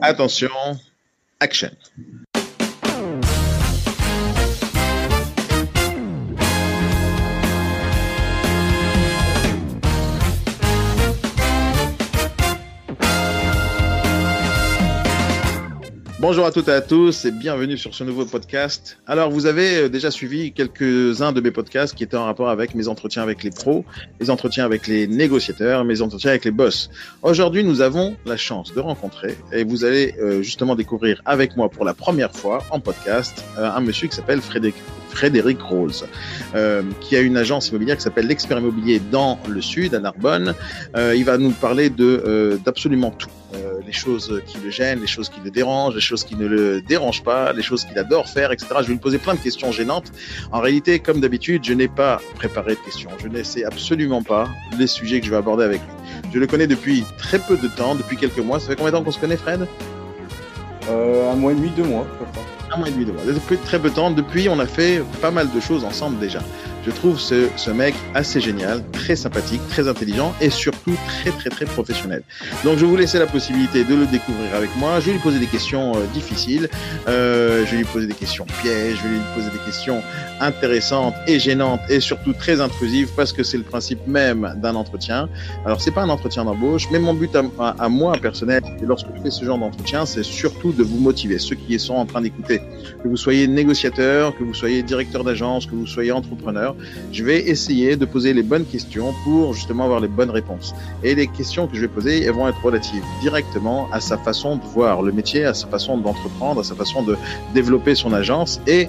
Attention, action. Bonjour à toutes et à tous et bienvenue sur ce nouveau podcast. Alors, vous avez euh, déjà suivi quelques-uns de mes podcasts qui étaient en rapport avec mes entretiens avec les pros, mes entretiens avec les négociateurs, mes entretiens avec les boss. Aujourd'hui, nous avons la chance de rencontrer et vous allez euh, justement découvrir avec moi pour la première fois en podcast euh, un monsieur qui s'appelle Frédéric Frédéric Rose, euh, qui a une agence immobilière qui s'appelle l'Expert Immobilier dans le sud, à Narbonne. Euh, il va nous parler euh, d'absolument tout. les choses qui le gênent, les choses qui le dérangent, les choses qui ne le dérangent pas, les choses qu'il adore faire, etc. Je vais lui poser plein de questions gênantes. En réalité, comme d'habitude, je n'ai pas préparé de questions. Je ne sais absolument pas les sujets que je vais aborder avec lui. Je le connais depuis très peu de temps, depuis quelques mois. Ça fait combien de temps qu'on se connaît, Fred? Un mois et demi, deux mois, un mois et demi, deux mois. Depuis très peu de temps, depuis, on a fait pas mal de choses ensemble déjà. Je trouve ce, ce mec assez génial, très sympathique, très intelligent et surtout très très très professionnel. Donc je vous laisser la possibilité de le découvrir avec moi. Je vais lui poser des questions euh, difficiles, euh, je vais lui poser des questions pièges, je vais lui poser des questions intéressantes et gênantes et surtout très intrusives parce que c'est le principe même d'un entretien. Alors c'est pas un entretien d'embauche, mais mon but à, à, à moi personnel, lorsque je fais ce genre d'entretien, c'est surtout de vous motiver, ceux qui sont en train d'écouter, que vous soyez négociateur, que vous soyez directeur d'agence, que vous soyez entrepreneur je vais essayer de poser les bonnes questions pour justement avoir les bonnes réponses. Et les questions que je vais poser, elles vont être relatives directement à sa façon de voir le métier, à sa façon d'entreprendre, à sa façon de développer son agence et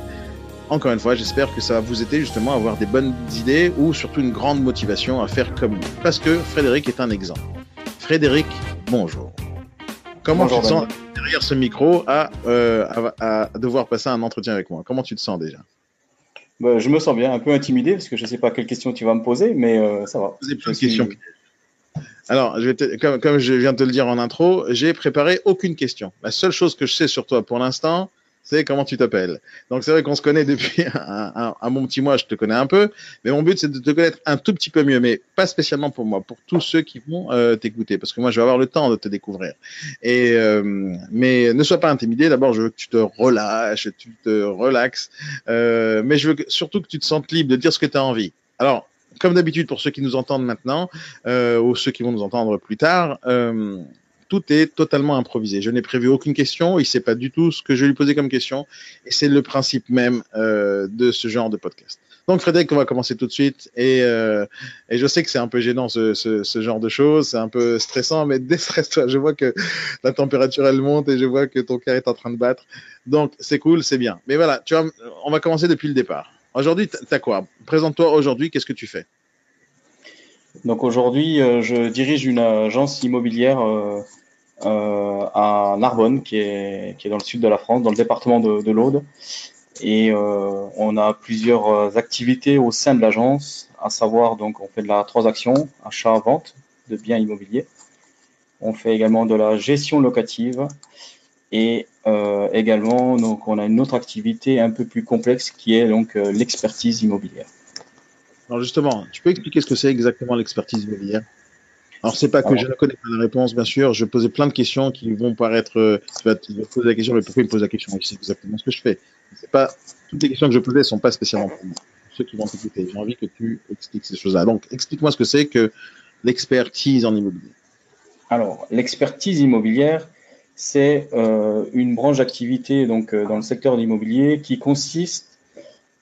encore une fois, j'espère que ça va vous aider justement à avoir des bonnes idées ou surtout une grande motivation à faire comme lui. Parce que Frédéric est un exemple. Frédéric, bonjour. Comment bonjour, tu te sens derrière ce micro à, euh, à, à devoir passer un entretien avec moi? Comment tu te sens déjà? Bah, je me sens bien, un peu intimidé parce que je ne sais pas quelles questions tu vas me poser, mais euh, ça va. Poser plein de questions. Alors, je vais te, comme, comme, je viens de te le dire en intro, j'ai préparé aucune question. La seule chose que je sais sur toi pour l'instant, comment tu t'appelles. Donc c'est vrai qu'on se connaît depuis un, bon petit mois, je te connais un peu, mais mon but c'est de te connaître un tout petit peu mieux, mais pas spécialement pour moi, pour tous ceux qui vont euh, t'écouter, parce que moi je vais avoir le temps de te découvrir. Et euh, mais ne sois pas intimidé. D'abord, je veux que tu te relâches, tu te relaxes, euh, mais je veux surtout que tu te sentes libre de dire ce que tu as envie. Alors, comme d'habitude pour ceux qui nous entendent maintenant ou ceux qui vont nous entendre plus tard, tout est totalement improvisé. Je n'ai prévu aucune question, il ne sait pas du tout ce que je lui poser comme question, et c'est le principe même euh, de ce genre de podcast. Donc Frédéric, on va commencer tout de suite, et, euh, je sais que c'est un peu gênant ce, genre de choses, c'est un peu stressant, mais déstresse-toi, je vois que la température elle monte et je vois que ton cœur est en train de battre, donc c'est cool, c'est bien. Mais voilà, tu vois, on va commencer depuis le départ. Aujourd'hui, tu quoi? Présente-toi aujourd'hui, qu'est-ce que tu fais? Donc aujourd'hui, euh, je dirige une agence immobilière à Narbonne, qui est, dans le sud de la France, dans le département de, de l'Aude. Et euh, on a plusieurs activités au sein de l'agence, à savoir donc on fait de la transaction, achat-vente de biens immobiliers. On fait également de la gestion locative et euh, également donc on a une autre activité un peu plus complexe qui est donc euh, l'expertise immobilière. Alors justement, tu peux expliquer ce que c'est exactement l'expertise immobilière? Alors, c'est pas que Alors, je ne connais pas la réponse, bien sûr. Je poser plein de questions qui vont paraître. Tu vas te poser la question, mais pourquoi il me pose la question? C'est exactement ce que je fais. C'est pas toutes les questions que je posais sont pas spécialement pour moi. Ceux qui vont t'écouter, j'ai envie que tu expliques ces choses-là. Donc, explique-moi ce que c'est que l'expertise en immobilier. Alors, l'expertise immobilière, c'est euh, une branche d'activité donc euh, dans le secteur de l'immobilier qui consiste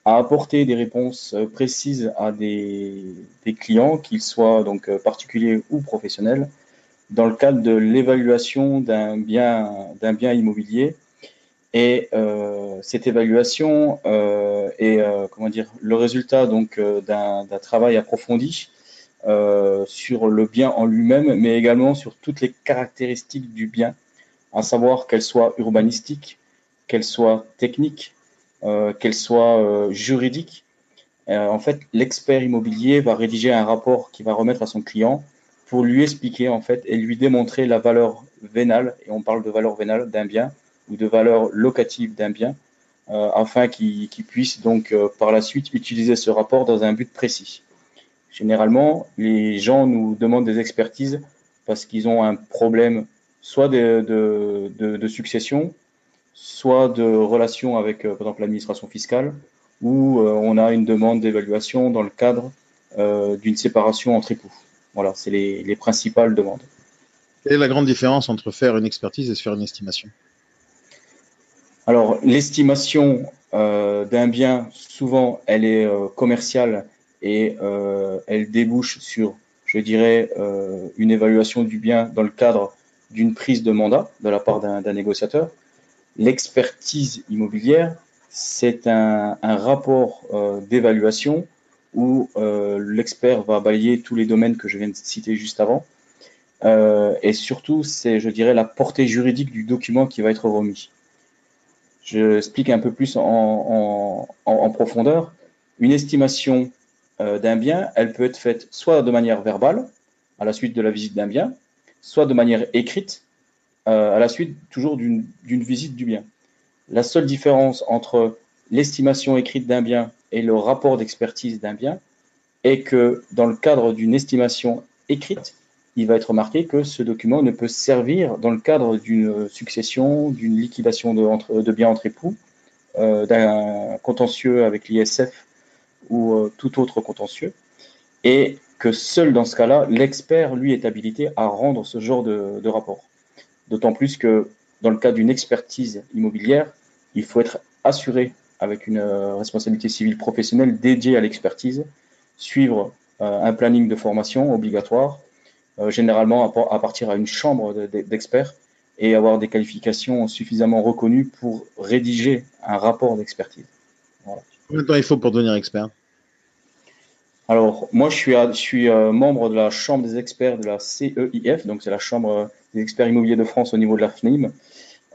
à apporter des réponses euh, précises à des, clients, qu'ils soient donc euh, particuliers ou professionnels, dans le cadre de l'évaluation d'un bien, d'un bien immobilier. Et euh, cette évaluation est comment dire le résultat donc d'un, d'un travail approfondi sur le bien en lui-même, mais également sur toutes les caractéristiques du bien, à savoir qu'elles soient urbanistiques, qu'elles soient techniques, qu'elle soit euh, juridique. Euh, en fait, l'expert immobilier va rédiger un rapport qui va remettre à son client pour lui expliquer en fait et lui démontrer la valeur vénale, et on parle de valeur vénale d'un bien ou de valeur locative d'un bien, euh, afin qu'il qu puisse donc euh, par la suite utiliser ce rapport dans un but précis. Généralement, les gens nous demandent des expertises parce qu'ils ont un problème soit de, succession, soit de relations avec, par exemple, l'administration fiscale, où on a une demande d'évaluation dans le cadre d'une séparation entre époux. Voilà, c'est les, les principales demandes. Quelle est la grande différence entre faire une expertise et faire une estimation? Alors, l'estimation euh, d'un bien, souvent, elle est euh, commerciale et euh, elle débouche sur, je dirais, une évaluation du bien dans le cadre d'une prise de mandat de la part d'un négociateur. L'expertise immobilière, c'est un, rapport d'évaluation où l'expert va balayer tous les domaines que je viens de citer juste avant euh, et surtout, c'est, je dirais, la portée juridique du document qui va être remis. Je explique un peu plus en, profondeur. Une estimation euh, d'un bien, elle peut être faite soit de manière verbale, à la suite de la visite d'un bien, soit de manière écrite, euh, à la suite toujours d'une visite du bien. La seule différence entre l'estimation écrite d'un bien et le rapport d'expertise d'un bien est que dans le cadre d'une estimation écrite, il va être marqué que ce document ne peut servir dans le cadre d'une succession, d'une liquidation de, biens entre époux, euh, d'un contentieux avec l'ISF ou euh, tout autre contentieux, et que seul dans ce cas-là, l'expert, lui, est habilité à rendre ce genre de rapport. D'autant plus que dans le cas d'une expertise immobilière, il faut être assuré avec une euh, responsabilité civile professionnelle dédiée à l'expertise, suivre un planning de formation obligatoire, euh, généralement à, partir à une chambre d'experts et avoir des qualifications suffisamment reconnues pour rédiger un rapport d'expertise. Combien de temps il faut pour devenir expert? Alors, moi, je suis, je suis euh, membre de la Chambre des experts de la CEIF, donc c'est la Chambre des experts immobiliers de France au niveau de la FNIM.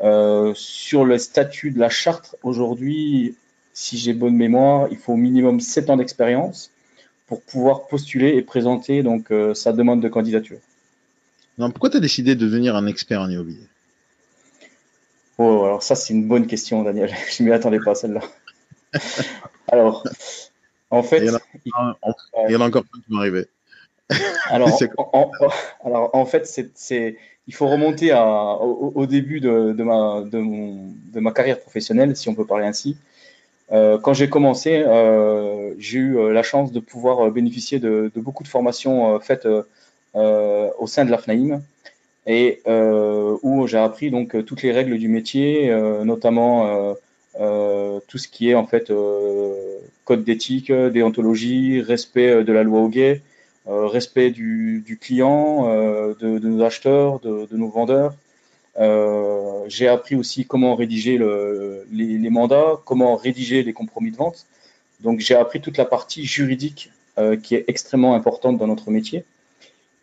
Euh, sur le statut de la charte, aujourd'hui, si j'ai bonne mémoire, il faut au minimum 7 ans d'expérience pour pouvoir postuler et présenter donc euh, sa demande de candidature. Non, pourquoi tu as décidé de devenir un expert en immobilier? Oh, alors ça c'est une bonne question, Daniel. Je ne m'y attendais pas à celle-là. alors, en fait, il y en a, encore plein qui arriver. Alors, en, alors, en fait, c'est, il faut remonter à, au, début de, de, ma, de, mon, de ma carrière professionnelle, si on peut parler ainsi. Euh, quand j'ai commencé, euh, j'ai eu euh, la chance de pouvoir bénéficier de, beaucoup de formations faites au sein de la FNAIM et où j'ai appris donc toutes les règles du métier, notamment tout ce qui est en fait code d'éthique, déontologie, respect de la loi au gay, respect du, client, de, nos acheteurs, de, nos vendeurs, euh, j'ai appris aussi comment rédiger le, les, mandats, comment rédiger les compromis de vente. Donc j'ai appris toute la partie juridique euh, qui est extrêmement importante dans notre métier.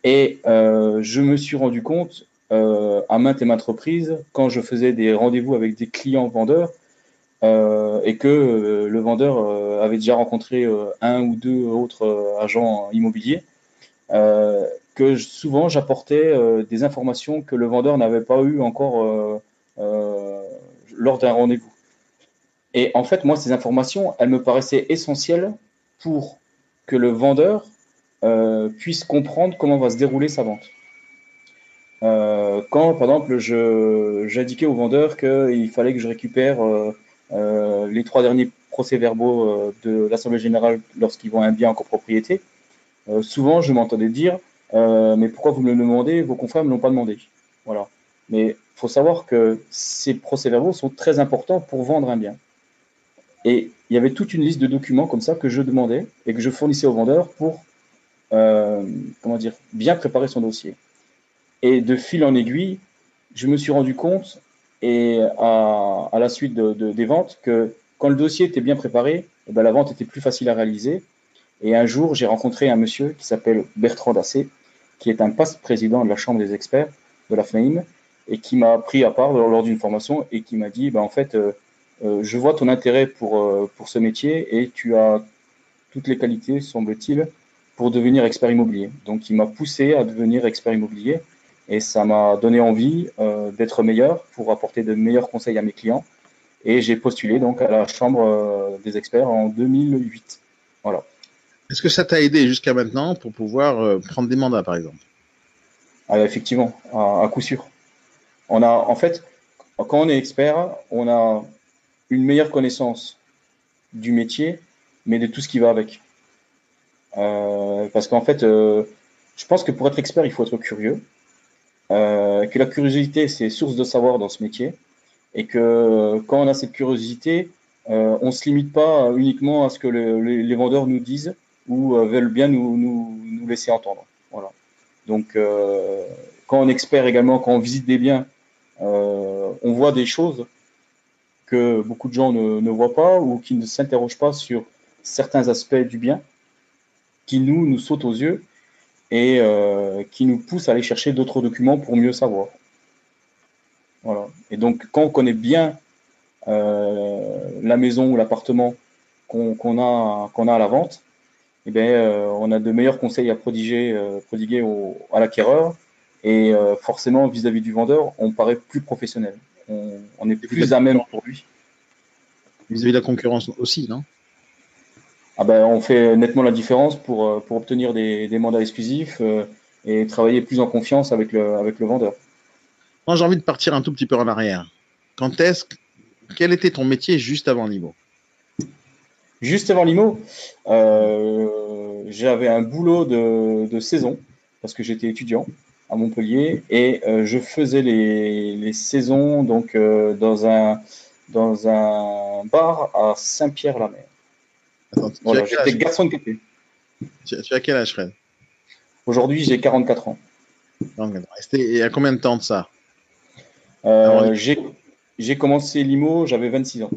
Et euh, je me suis rendu compte à maintes et maintes reprises, quand je faisais des rendez-vous avec des clients vendeurs, et que le vendeur avait déjà rencontré un ou deux autres agents immobiliers, que souvent j'apportais euh, des informations que le vendeur n'avait pas eu encore euh, euh, lors d'un rendez-vous. Et en fait, moi, ces informations, elles me paraissaient essentielles pour que le vendeur puisse comprendre comment va se dérouler sa vente. quand, par exemple, j'indiquais au vendeur qu'il fallait que je récupère les trois derniers procès-verbaux de l'Assemblée générale lorsqu'ils vont un bien en copropriété, souvent je m'entendais dire euh, mais pourquoi vous me le demandez? Vos confrères ne me l'ont pas demandé. Voilà. Mais il faut savoir que ces procès-verbaux sont très importants pour vendre un bien. Et il y avait toute une liste de documents comme ça que je demandais et que je fournissais au vendeur pour euh, comment dire, bien préparer son dossier. Et de fil en aiguille, je me suis rendu compte, et à, la suite de, de, des ventes, que quand le dossier était bien préparé, eh ben, la vente était plus facile à réaliser. Et un jour, j'ai rencontré un monsieur qui s'appelle Bertrand Dassé, qui est un passe-président de la Chambre des experts de la FNAIM, et qui m'a pris à part lors d'une formation et qui m'a dit, bah, en fait, euh, euh, je vois ton intérêt euh, pour ce métier et tu as toutes les qualités, semble-t-il, pour devenir expert immobilier. Donc, il m'a poussé à devenir expert immobilier et ça m'a donné envie d'être meilleur pour apporter de meilleurs conseils à mes clients. Et j'ai postulé donc à la Chambre des experts en 2008. Voilà. Est-ce que ça t'a aidé jusqu'à maintenant pour pouvoir euh, prendre des mandats, par exemple? Ah, Effectivement, à, coup sûr. On a, en fait, quand on est expert, on a une meilleure connaissance du métier, mais de tout ce qui va avec. Euh, parce qu'en fait, euh, je pense que pour être expert, il faut être curieux. Euh, que la curiosité, c'est source de savoir dans ce métier. Et que quand on a cette curiosité, on ne se limite pas uniquement à ce que les, vendeurs nous disent ou veulent bien nous, nous, laisser entendre. Voilà. Donc, quand on expert également, quand on visite des biens, on voit des choses que beaucoup de gens ne, ne voient pas ou qui ne s'interrogent pas sur certains aspects du bien qui nous, nous sautent aux yeux et euh, qui nous poussent à aller chercher d'autres documents pour mieux savoir. Voilà. Et donc, quand on connaît bien euh, la maison ou l'appartement qu'on a, qu'on a à la vente, eh bien, euh, on a de meilleurs conseils à prodiguer, prodiguer au, à l'acquéreur. Et forcément, vis-à-vis du vendeur, on paraît plus professionnel. On, on est plus à même pour lui? Vis-à-vis de la concurrence aussi, non? Ah ben, on fait nettement la différence pour, euh, pour obtenir des, des mandats exclusifs euh, et travailler plus en confiance avec le, avec le vendeur. Moi, j'ai envie de partir un tout petit peu en arrière. Quand est-ce, quel était ton métier juste avant l'IMO? Juste avant l'IMO, euh, j'avais un boulot de, de, saison parce que j'étais étudiant à Montpellier et euh, je faisais les, les saisons donc euh, dans un dans un bar à Saint-Pierre-la-Mer j'étais garçon de café. Tu, as quel âge, Fred? Aujourd'hui, j'ai 44 ans. Et il y a combien de temps de ça? Euh, J'ai commencé l'IMO, j'avais 26 ans.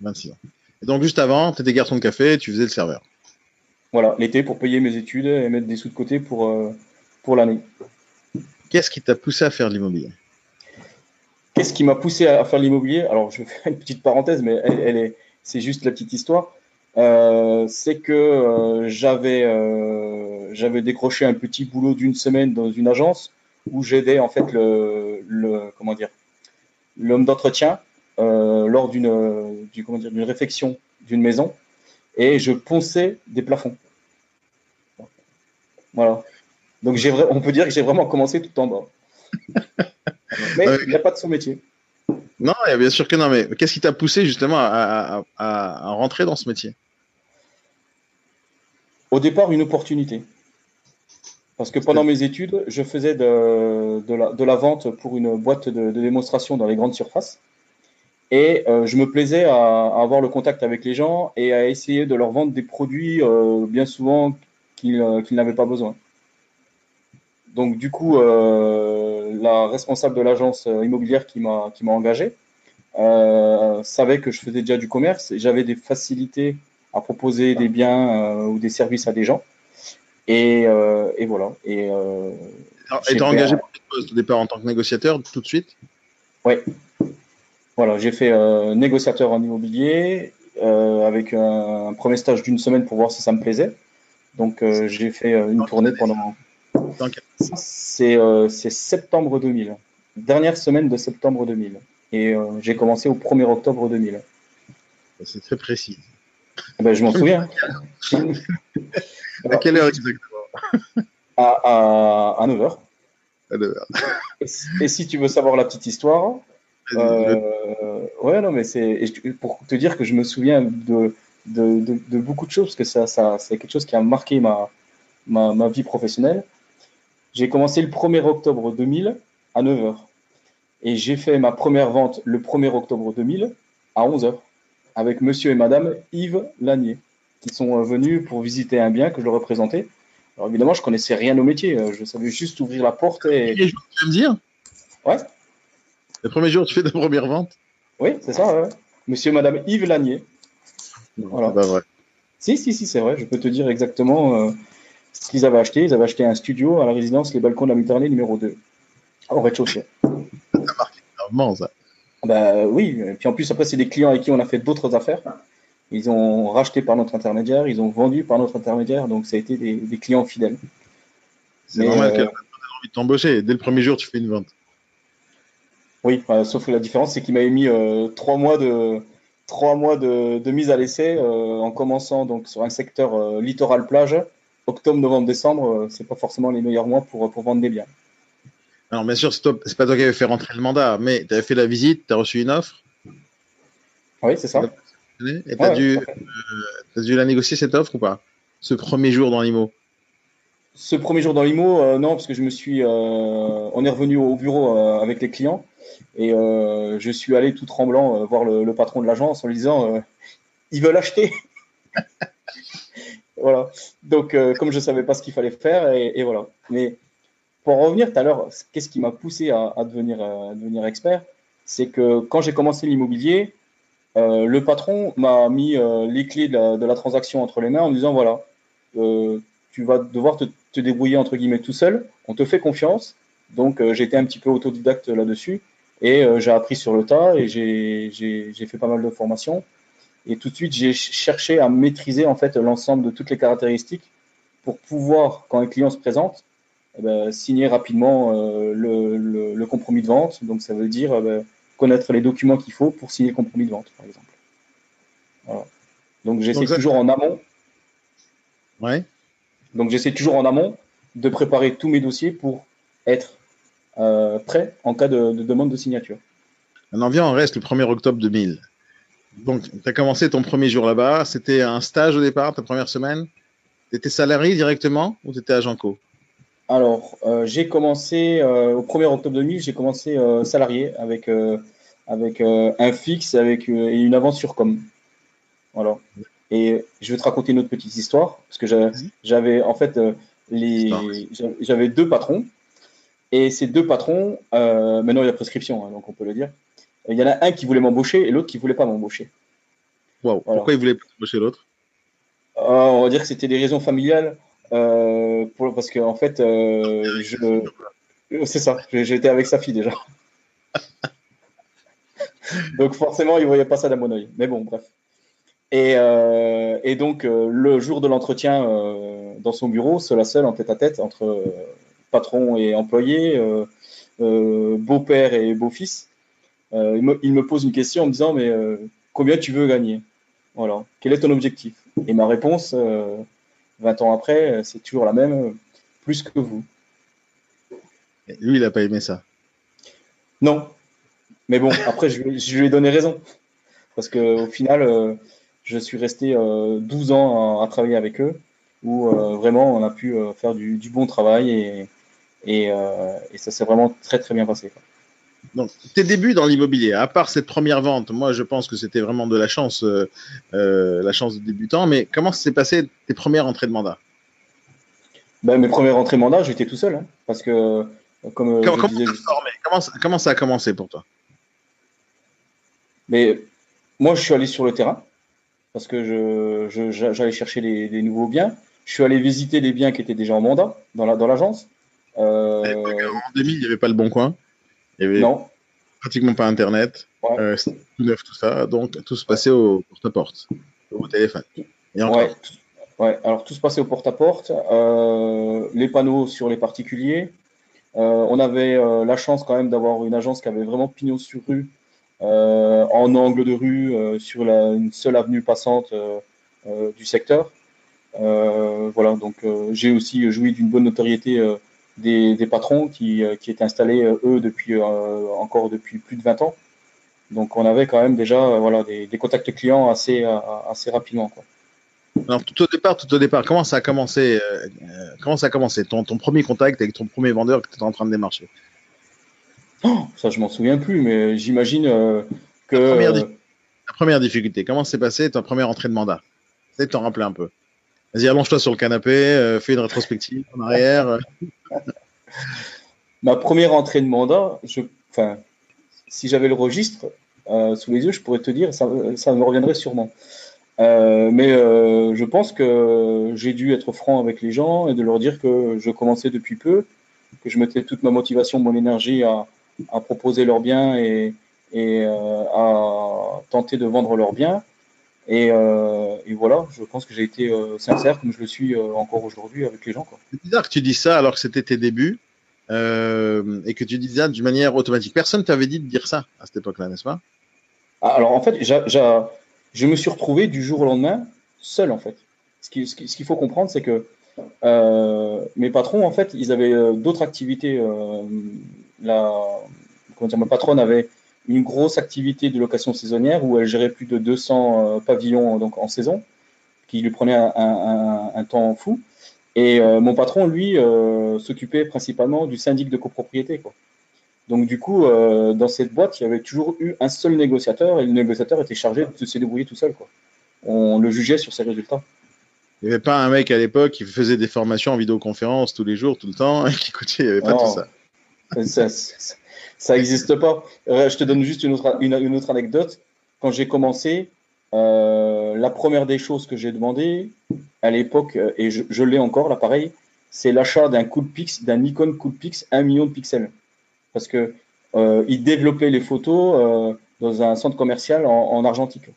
26 ans. Et donc, juste avant, tu étais garçon de café et tu faisais le serveur. Voilà, l'été pour payer mes études et mettre des sous de côté pour, euh, pour l'année. Qu'est-ce qui t'a poussé à faire l'immobilier? Qu'est-ce qui m'a poussé à faire l'immobilier? Alors, je vais faire une petite parenthèse, mais elle est, c'est juste la petite histoire. Euh, c'est que euh, j'avais euh, j'avais décroché un petit boulot d'une semaine dans une agence où j'aidais en fait le, le comment dire l'homme d'entretien lors d'une du, comment dire d'une réfection d'une maison et je ponçais des plafonds. Voilà. Donc j'ai on peut dire que j'ai vraiment commencé tout en bas. Mais il n'y a pas de son métier. Non, bien sûr que non, mais qu'est-ce qui t'a poussé justement à, à, rentrer dans ce métier? Au départ une opportunité. Parce que pendant mes études, je faisais de, la, vente pour une boîte de, démonstration dans les grandes surfaces. Et euh, je me plaisais à, avoir le contact avec les gens et à essayer de leur vendre des produits euh, bien souvent qu'ils euh, n'avaient pas besoin. Donc du coup, la responsable de l'agence immobilière qui m'a engagé savait que je faisais déjà du commerce et j'avais des facilités à proposer des biens euh, ou des services à des gens. Et, euh, et voilà. Et euh, tu engagé pour poste au départ en tant que négociateur tout de suite? Oui. Voilà, j'ai fait négociateur en immobilier avec un, premier stage d'une semaine pour voir si ça me plaisait. Donc j'ai fait une tournée pendant. C'est septembre 2000. Dernière semaine de septembre 2000. Et j'ai commencé au 1er octobre 2000. C'est très précis. Ah ben, je m'en souviens. à quelle heure exactement? À, à, 9h. Et, si tu veux savoir la petite histoire, euh, ouais, non, mais c'est pour te dire que je me souviens de, de, de, beaucoup de choses, parce que ça, ça c'est quelque chose qui a marqué ma, ma, ma vie professionnelle. J'ai commencé le 1er octobre 2000 à 9h. Et j'ai fait ma première vente le 1er octobre 2000 à 11h avec monsieur et madame Yves Lanier, qui sont euh, venus pour visiter un bien que je leur représentais. Alors évidemment, je connaissais rien au métier, euh, je savais juste ouvrir la porte et. Le jour, tu veux me dire? Ouais. Le premier jour, tu fais ta première vente? Oui, c'est ça, ouais. Monsieur et madame Yves Lanier. Voilà. Pas vrai. Si, si, si, c'est vrai. Je peux te dire exactement euh, ce qu'ils avaient acheté. Ils avaient acheté un studio à la résidence Les Balcons de la Méditerranée numéro 2, au rez-de-chaussée. Ça marque énormément, ça. Bah oui, et puis en plus après c'est des clients avec qui on a fait d'autres affaires. Ils ont racheté par notre intermédiaire, ils ont vendu par notre intermédiaire, donc ça a été des, clients fidèles. C'est normal euh, qu'elle envie de t'embaucher. Dès le premier jour, tu fais une vente. Oui, sauf que la différence, c'est qu'il m'avait mis euh, trois mois de trois mois de, mise à l'essai euh, en commençant donc sur un secteur littoral plage. Octobre, novembre, décembre, c'est pas forcément les meilleurs mois pour, pour vendre des biens. Alors, bien sûr, c'est pas toi qui avais fait rentrer le mandat, mais tu avais fait la visite, tu as reçu une offre. Oui, c'est ça. Et tu as, dû, euh, dû la négocier cette offre ou pas? Ce premier jour dans l'IMO Ce premier jour dans l'IMO, euh, non, parce que je me suis. Euh, on est revenu au bureau avec les clients et je suis allé tout tremblant voir le, le, patron de l'agence en lui disant ils veulent acheter. voilà. Donc, comme je ne savais pas ce qu'il fallait faire, et, et voilà. Mais pour revenir tout à l'heure, qu'est-ce qui m'a poussé à, devenir, expert C'est que quand j'ai commencé l'immobilier, euh, le patron m'a mis euh, les clés de la, transaction entre les mains en disant voilà, euh, tu vas devoir te, débrouiller entre guillemets tout seul, on te fait confiance. Donc j'étais un petit peu autodidacte là-dessus et j'ai appris sur le tas et j'ai fait pas mal de formations. Et tout de suite, j'ai cherché à maîtriser en fait l'ensemble de toutes les caractéristiques pour pouvoir, quand un client se présente, eh ben, signer rapidement euh, le, compromis de vente. Donc ça veut dire eh ben, connaître les documents qu'il faut pour signer le compromis de vente, par exemple. Donc j'essaie toujours en amont. Ouais. Donc j'essaie toujours en amont de préparer tous mes dossiers pour être euh, prêt en cas de, demande de signature. On en vient, on reste le 1er octobre 2000. Donc, tu as commencé ton premier jour là-bas. C'était un stage au départ, ta première semaine Tu étais salarié directement ou tu étais agent co? Alors, euh, j'ai commencé euh, au 1er octobre 2000, j'ai commencé euh, salarié avec, avec un fixe avec, et une avance sur com. Voilà. Et je vais te raconter une autre petite histoire, parce que j'avais en fait les, j'avais deux patrons, et ces deux patrons, maintenant il y a prescription, hein, donc on peut le dire. Il y en a un qui voulait m'embaucher et l'autre qui voulait pas m'embaucher. Wow. Pourquoi il voulait pas embaucher l'autre? On va dire que c'était des raisons familiales. Euh, pour, parce que en fait, euh, je, c'est ça. J'étais avec sa fille déjà. donc forcément, il voyait pas ça d'un bon oeil. Mais bon, bref. Et, euh, et donc le jour de l'entretien dans son bureau, seul à seul, en tête à tête entre patron et employé, beau-père et beau-fils, il me, il, me, pose une question en me disant mais combien tu veux gagner? Voilà. Quel est ton objectif? Et ma réponse 20 ans après, euh, c'est toujours la même, euh, plus que vous. lui, il n'a pas aimé ça. Non. Mais bon, après, je, lui ai donné raison. Parce qu'au final, euh, je suis resté 12 ans à, travailler avec eux, où vraiment on a pu faire du, bon travail et, et, ça s'est vraiment très très bien passé. Donc, tes débuts dans l'immobilier, à part cette première vente, moi je pense que c'était vraiment de la chance, euh, euh, la chance de débutant, mais comment s'est passé tes premières entrées de mandat? Ben, Mes premières entrées de mandat, j'étais tout seul, hein, parce que comme comment, comment, ça a commencé pour toi? Mais moi je suis allé sur le terrain, parce que j'allais chercher les, nouveaux biens. Je suis allé visiter les biens qui étaient déjà en mandat dans l'agence. La, dans euh, en 2000, il n'y avait pas le bon coin? Il avait non. pratiquement pas Internet. Euh, tout neuf, tout ça. Donc, tout se passait au porte-à-porte, au téléphone. Et ouais. ouais. alors tout se passait au porte-à-porte. Euh, les panneaux sur les particuliers. Euh, on avait la chance quand même d'avoir une agence qui avait vraiment pignon sur rue, en angle de rue, sur la, une seule avenue passante du secteur. voilà, donc j'ai aussi joui d'une bonne notoriété des, patrons qui, euh, qui, étaient installés, euh, eux, depuis, euh, encore depuis plus de 20 ans. Donc, on avait quand même déjà voilà, des, contacts clients assez, assez rapidement. Quoi. Alors, tout au départ, tout au départ, comment ça a commencé, comment ça a commencé ton, ton, premier contact avec ton premier vendeur que tu étais en train de démarcher? Oh, Ça, je m'en souviens plus, mais j'imagine que. La première, la première, difficulté, comment s'est passé ta première entrée de mandat? Peut-être t'en rappeler un peu. Vas-y, allonge-toi sur le canapé, fais une rétrospective en arrière. Ma première entrée de mandat, je, si j'avais le registre euh, sous les yeux, je pourrais te dire, ça, ça me reviendrait sûrement. Euh, mais euh, je pense que j'ai dû être franc avec les gens et de leur dire que je commençais depuis peu, que je mettais toute ma motivation, mon énergie à, proposer leurs biens et à tenter de vendre leurs biens. Et, euh, et, voilà, je pense que j'ai été euh, sincère comme je le suis euh, encore aujourd'hui avec les gens. C'est bizarre que tu dis ça alors que c'était tes débuts et que tu dis ça d'une manière automatique. Personne t'avait dit de dire ça à cette époque-là, n'est-ce pas? Ah, Alors en fait, je me suis retrouvé du jour au lendemain seul en fait. Ce qu'il ce faut comprendre, c'est que mes patrons, en fait, ils avaient d'autres activités la, ma patronne avait une grosse activité de location saisonnière où elle gérait plus de 200 pavillons donc en saison, qui lui prenait un, temps fou. Et mon patron, lui, s'occupait principalement du syndic de copropriété. Quoi. Donc du coup, dans cette boîte, il y avait toujours eu un seul négociateur et le négociateur était chargé de se débrouiller tout seul. Quoi. On le jugeait sur ses résultats. Il n'y avait pas un mec à l'époque qui faisait des formations en vidéoconférence tous les jours, tout le temps, et qui écoutait, il n'y avait pas tout ça. Ça n'existe pas. Euh, je te donne juste une autre, une, autre anecdote. Quand j'ai commencé, euh, la première des choses que j'ai demandé à l'époque, euh, et je, l'ai encore l'appareil, c'est l'achat d'un Coolpix, d'un Nikon Coolpix 1 million de pixels. Parce que il développait les photos dans un centre commercial en, argentique.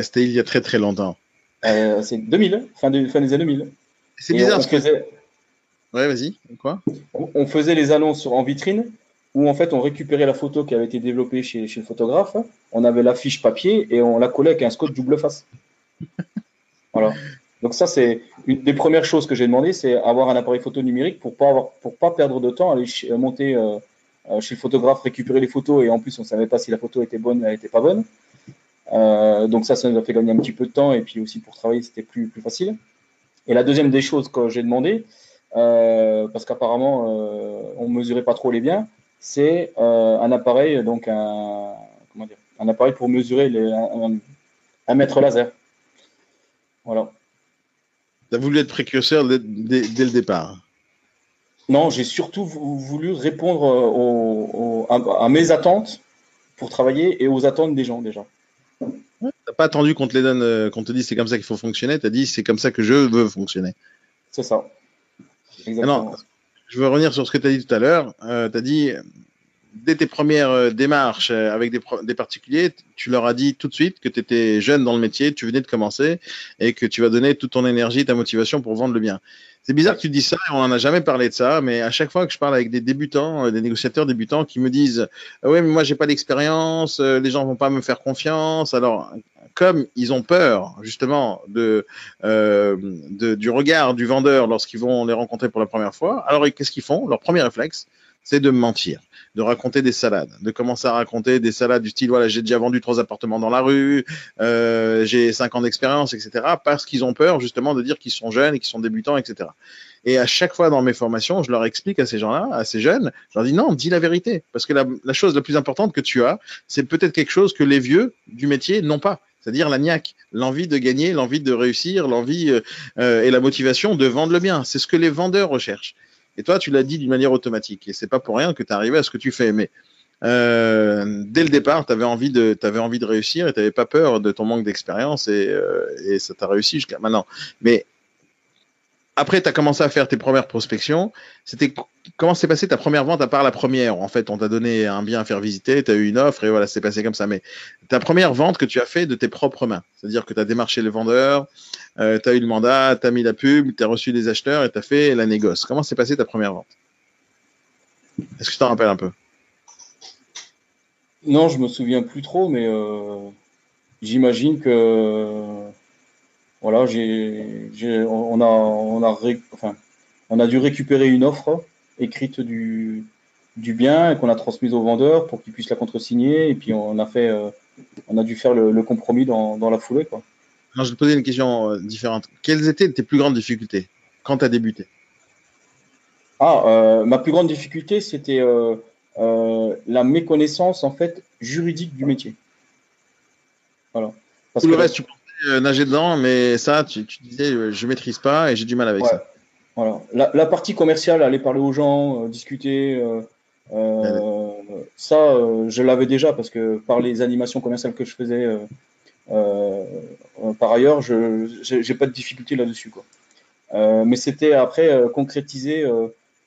C'était il y a très très longtemps. Euh, c'est 2000, fin, de, fin des années 2000. C'est bizarre. On, faisait... Ouais, vas-y. Quoi? On faisait les annonces en vitrine où en fait on récupérait la photo qui avait été développée chez, chez le photographe. On avait la fiche papier et on la collait avec un scotch double face. voilà. Donc ça c'est une des premières choses que j'ai demandé, c'est avoir un appareil photo numérique pour pas avoir, pour pas perdre de temps, aller monter euh, euh, chez le photographe, récupérer les photos et en plus on savait pas si la photo était bonne, ou elle était pas bonne. Euh, donc ça, ça nous a fait gagner un petit peu de temps et puis aussi pour travailler, c'était plus, plus facile. Et la deuxième des choses que j'ai demandé, parce qu'apparemment euh, on mesurait pas trop les biens, c'est un appareil, donc un, comment dire, un appareil pour mesurer les, un, mètre laser. Voilà. Tu as voulu être précurseur dès, le départ Non, j'ai surtout voulu répondre à, mes attentes pour travailler et aux attentes des gens déjà. T'as pas attendu qu'on te les donne, euh, qu'on te dise c'est comme ça qu'il faut fonctionner? Tu as dit c'est comme ça que je veux fonctionner. C'est ça. Exactement. je veux revenir sur ce que tu as dit tout à l'heure. Euh, tu as dit dès tes premières euh, démarches avec des, particuliers, tu leur as dit tout de suite que tu étais jeune dans le métier, tu venais de commencer et que tu vas donner toute ton énergie, ta motivation pour vendre le bien. C'est bizarre que tu dis ça, on n'en a jamais parlé de ça, mais à chaque fois que je parle avec des débutants, euh, des négociateurs débutants qui me disent ah Ouais, mais moi j'ai pas d'expérience, euh, les gens vont pas me faire confiance. Alors, comme ils ont peur justement euh, du regard du vendeur lorsqu'ils vont les rencontrer pour la première fois, alors qu'est-ce qu'ils font? Leur premier réflexe, c'est de mentir de raconter des salades, de commencer à raconter des salades du style voilà j'ai déjà vendu trois appartements dans la rue, euh, j'ai cinq ans d'expérience, etc. Parce qu'ils ont peur justement de dire qu'ils sont jeunes et qu'ils sont débutants, etc. Et à chaque fois dans mes formations, je leur explique à ces gens-là, à ces jeunes, je leur dis non, dis la vérité, parce que la chose la plus importante que tu as, c'est peut-être quelque chose que les vieux du métier n'ont pas c'est-à-dire la niaque, l'envie de gagner, l'envie de réussir, l'envie euh, euh, et la motivation de vendre le bien. C'est ce que les vendeurs recherchent. Et toi, tu l'as dit d'une manière automatique. Et c'est pas pour rien que tu es arrivé à ce que tu fais. Mais euh, dès le départ, tu avais envie de, réussir et tu n'avais pas peur de ton manque d'expérience et, et ça t'a réussi jusqu'à maintenant. Mais après, tu as commencé à faire tes premières prospections. C'était comment s'est passée ta première vente à part la première? En fait, on t'a donné un bien à faire visiter, tu as eu une offre et voilà, c'est passé comme ça. Mais ta première vente que tu as fait de tes propres mains, c'est-à-dire que tu as démarché les vendeurs, euh, tu as eu le mandat, tu as mis la pub, tu as reçu des acheteurs et tu fait la négoce. Comment s'est passée ta première vente? Est-ce que tu t'en rappelles un peu? Non, je me souviens plus trop, mais euh, j'imagine que voilà, j'ai, on, a, on, a enfin, on a dû récupérer une offre écrite du, du bien qu'on a transmise au vendeur pour qu'il puisse la contresigner. Et puis on a fait, euh, on a dû faire le, compromis dans, dans, la foulée. Quoi. Alors, je vais te poser une question euh, différente. Quelles étaient tes plus grandes difficultés quand tu as débuté? Ah, euh, ma plus grande difficulté, c'était la méconnaissance en fait juridique du métier. Voilà. Parce Tout le reste, tu euh, nager dedans, mais ça, tu, disais, euh, je maîtrise pas et j'ai du mal avec ça. Voilà. La, partie commerciale, aller parler aux gens, euh, discuter, ça, je l'avais déjà parce que par les animations commerciales que je faisais par ailleurs, je n'ai pas de difficulté là-dessus. Quoi. mais c'était après concrétiser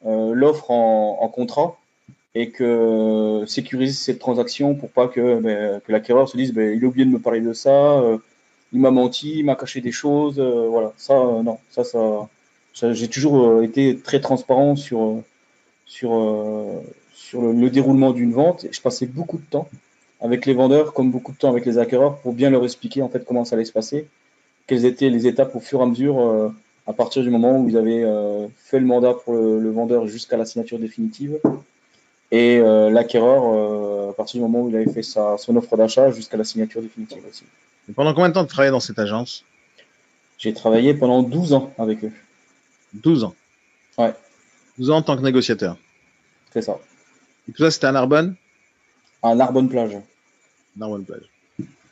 l'offre en, contrat et que sécuriser cette transaction pour pas que, ben, que l'acquéreur se dise ben, il a oublié de me parler de ça, il m'a menti, il m'a caché des choses. Euh, voilà, ça, euh, non, ça, ça, j'ai toujours euh, été très transparent sur, le, déroulement d'une vente. Je passais beaucoup de temps avec les vendeurs, comme beaucoup de temps avec les acquéreurs, pour bien leur expliquer en fait comment ça allait se passer, quelles étaient les étapes au fur et à mesure à partir du moment où avez euh, fait le mandat pour le, vendeur jusqu'à la signature définitive, et euh, l'acquéreur à partir du moment où il avait fait sa, son offre d'achat jusqu'à la signature définitive aussi. pendant combien de temps tu travaillais dans cette agence? J'ai travaillé pendant 12 ans avec eux. 12 ans? Ouais. 12 ans en tant que négociateur? C'est ça. Et tout ça, c'était à Narbonne? À Narbonne Plage. Narbonne Plage.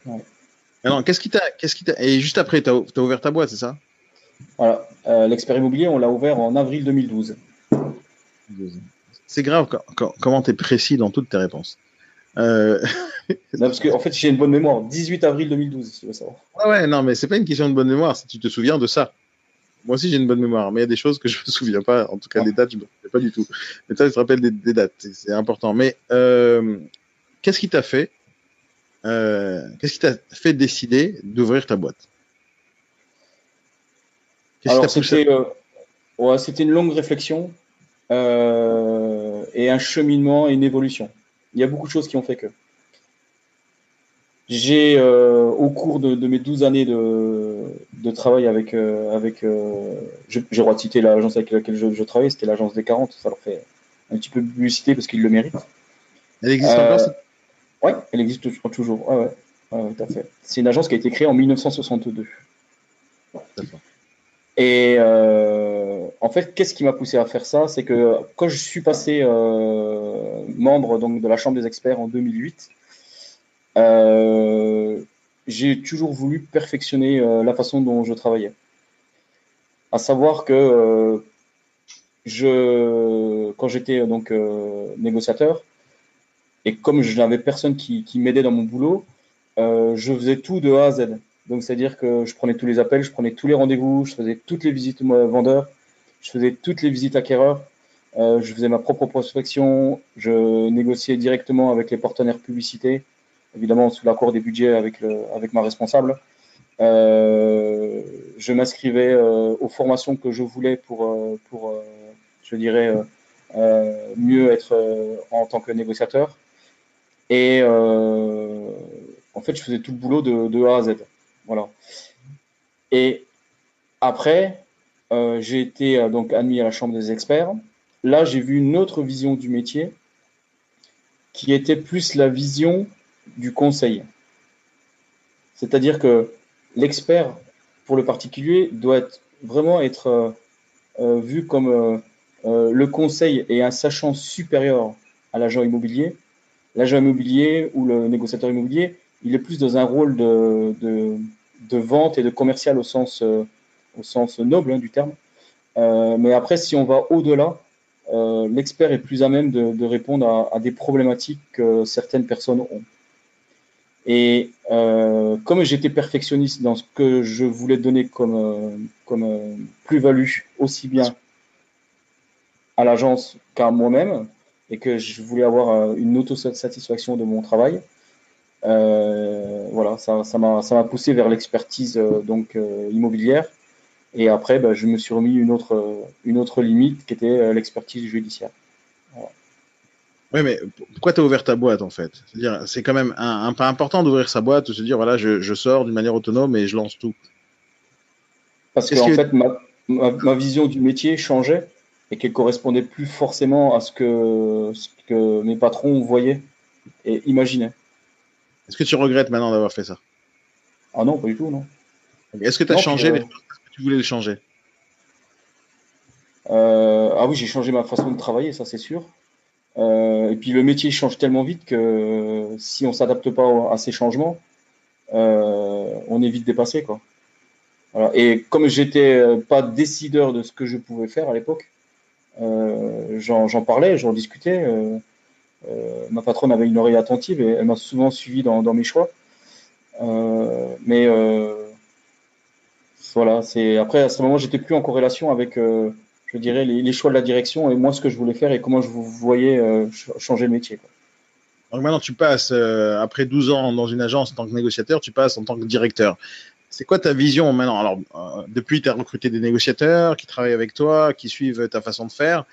Ouais. Alors, qu'est-ce qui t'a, qu'est-ce qui t'a, et juste après, tu as, ouvert ta boîte, c'est ça? Voilà. Euh, l'expert immobilier, on l'a ouvert en avril 2012. C'est grave comment tu es précis dans toutes tes réponses. Euh... non, parce qu'en en fait, j'ai une bonne mémoire. 18 avril 2012, si tu veux savoir. Ouais, ouais, non, mais c'est pas une question de bonne mémoire, si tu te souviens de ça. Moi aussi, j'ai une bonne mémoire, mais il y a des choses que je me souviens pas. En tout cas, des dates, je me souviens pas du tout. Mais ça, je te rappelle des, dates, c'est important. Mais euh, qu'est-ce qui t'a fait euh, Qu'est-ce qui t'a fait décider d'ouvrir ta boîte? Alors, c'était ouais, une longue réflexion et un cheminement et une évolution. Il y a beaucoup de choses qui ont fait que. J'ai, euh, au cours de, mes 12 années de, travail avec, euh, avec euh, j'ai le droit de citer l'agence avec laquelle je, je travaillais, c'était l'agence des 40, ça leur fait un petit peu de publicité parce qu'ils le méritent. Elle existe encore Oui, elle existe toujours. Ouais, ouais, tout à fait. C'est une agence qui a été créée en 1962. Et en fait, qu'est-ce qui m'a poussé à faire ça? C'est que quand je suis passé membre donc, de la Chambre des experts en 2008, euh, j'ai toujours voulu perfectionner euh, la façon dont je travaillais. À savoir que euh, je, quand j'étais donc négociateur, et comme je n'avais personne qui m'aidait dans mon boulot, je faisais tout de A à Z. Donc, c'est-à-dire que je prenais tous les appels, je prenais tous les rendez-vous, je faisais toutes les visites vendeurs, je faisais toutes les visites acquéreurs, je faisais ma propre prospection, je négociais directement avec les partenaires publicités, évidemment sous l'accord des budgets avec, le, avec ma responsable. Euh, je m'inscrivais euh, aux formations que je voulais pour, euh, pour je dirais, mieux être en tant que négociateur. Et en fait, je faisais tout le boulot de, de A à Z. Voilà. Et après, j'ai été donc admis à la Chambre des experts. Là, j'ai vu une autre vision du métier qui était plus la vision du conseil. C'est-à-dire que l'expert pour le particulier doit vraiment être euh, euh, vu comme euh, le conseil et un sachant supérieur à l'agent immobilier. L'agent immobilier ou le négociateur immobilier, il est plus dans un rôle de, vente et de commercial au sens, sens noble hein, du terme. mais après, si on va au-delà, l'expert est plus à même de, répondre à, des problématiques que certaines personnes ont. Et euh, comme j'étais perfectionniste dans ce que je voulais donner comme, euh, comme euh, plus-value, aussi bien à l'agence qu'à moi-même, et que je voulais avoir une autosatisfaction de mon travail, voilà, ça, ça m'a poussé vers l'expertise donc immobilière. Et après, ben, je me suis remis une autre, une autre limite qui était l'expertise judiciaire. Oui, mais pourquoi tu as ouvert ta boîte en fait? C'est-à-dire, c'est quand même un, pas important d'ouvrir sa boîte, de se dire voilà, je, je, sors d'une manière autonome et je lance tout. Parce qu'en en fait, ma, ma, vision du métier changeait et qu'elle correspondait plus forcément à ce que, ce que mes patrons voyaient et imaginaient. Est-ce que tu regrettes maintenant d'avoir fait ça? Ah non, pas du tout, non. Est-ce que tu as changé les choses que tu voulais les changer? Euh, Ah oui, j'ai changé ma façon de travailler, ça c'est sûr. Euh, et puis le métier change tellement vite que si on s'adapte pas à ces changements, euh, on est vite dépassé. Quoi. Et comme j'étais pas décideur de ce que je pouvais faire à l'époque, euh, j'en parlais, j'en discutais. Ma patronne avait une oreille attentive et elle m'a souvent suivi dans, mes choix. mais voilà, c'est après à ce moment j'étais plus en corrélation avec je dirais, les, choix de la direction et moi ce que je voulais faire et comment je voyais euh, changer le métier. Donc maintenant, tu passes, euh, après 12 ans dans une agence en tant que négociateur, tu passes en tant que directeur. C'est quoi ta vision maintenant? Alors, euh, depuis, tu as recruté des négociateurs qui travaillent avec toi, qui suivent ta façon de faire,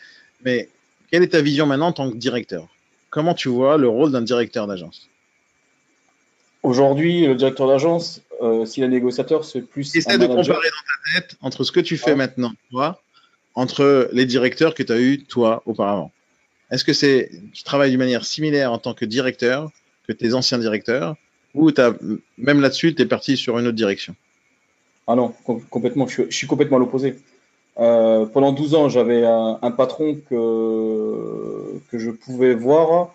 mais quelle est ta vision maintenant en tant que directeur? Comment tu vois le rôle d'un directeur d'agence? Aujourd'hui, le directeur d'agence, euh, si le négociateur, c'est plus. Essaie de comparer dans ta tête entre ce que tu fais maintenant, toi, entre les directeurs que tu as eu, toi, auparavant. Est-ce que c'est, tu travailles d'une manière similaire en tant que directeur que tes anciens directeurs ou as, même là-dessus, tu es parti sur une autre direction? Ah non, complètement. Je, suis complètement à l'opposé. Euh, pendant 12 ans, j'avais un, patron que, je pouvais voir.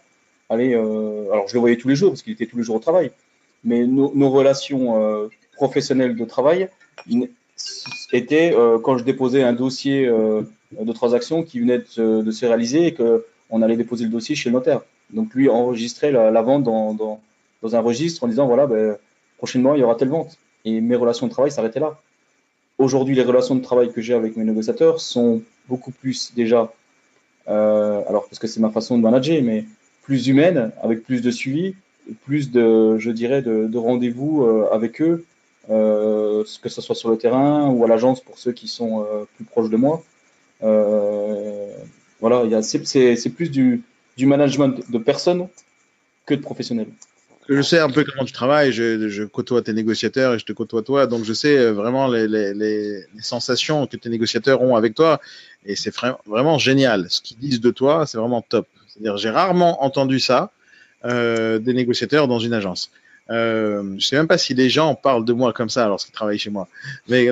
Allez, euh, alors je le voyais tous les jours parce qu'il était tous les jours au travail. Mais nos, relations euh, professionnelles de travail étaient quand je déposais un dossier de transaction qui venait de, se réaliser et que on allait déposer le dossier chez le notaire. Donc lui enregistrait la, vente dans, dans, un registre en disant voilà, ben, prochainement il y aura telle vente. Et mes relations de travail s'arrêtaient là. Aujourd'hui, les relations de travail que j'ai avec mes négociateurs sont beaucoup plus déjà, euh, alors parce que c'est ma façon de manager, mais plus humaines, avec plus de suivi, plus de, je dirais, de, rendez-vous euh, avec eux, euh, que ce soit sur le terrain ou à l'agence pour ceux qui sont plus proches de moi. Voilà, c'est plus du, du, management de personnes que de professionnels. Je sais un peu comment tu travailles, je, je, côtoie tes négociateurs et je te côtoie toi, donc je sais euh, vraiment les, sensations que tes négociateurs ont avec toi et c'est vraiment génial. Ce qu'ils disent de toi, c'est vraiment top. C'est-à-dire, j'ai rarement entendu ça euh, des négociateurs dans une agence. Euh, je sais même pas si les gens parlent de moi comme ça lorsqu'ils travaillent chez moi. Mais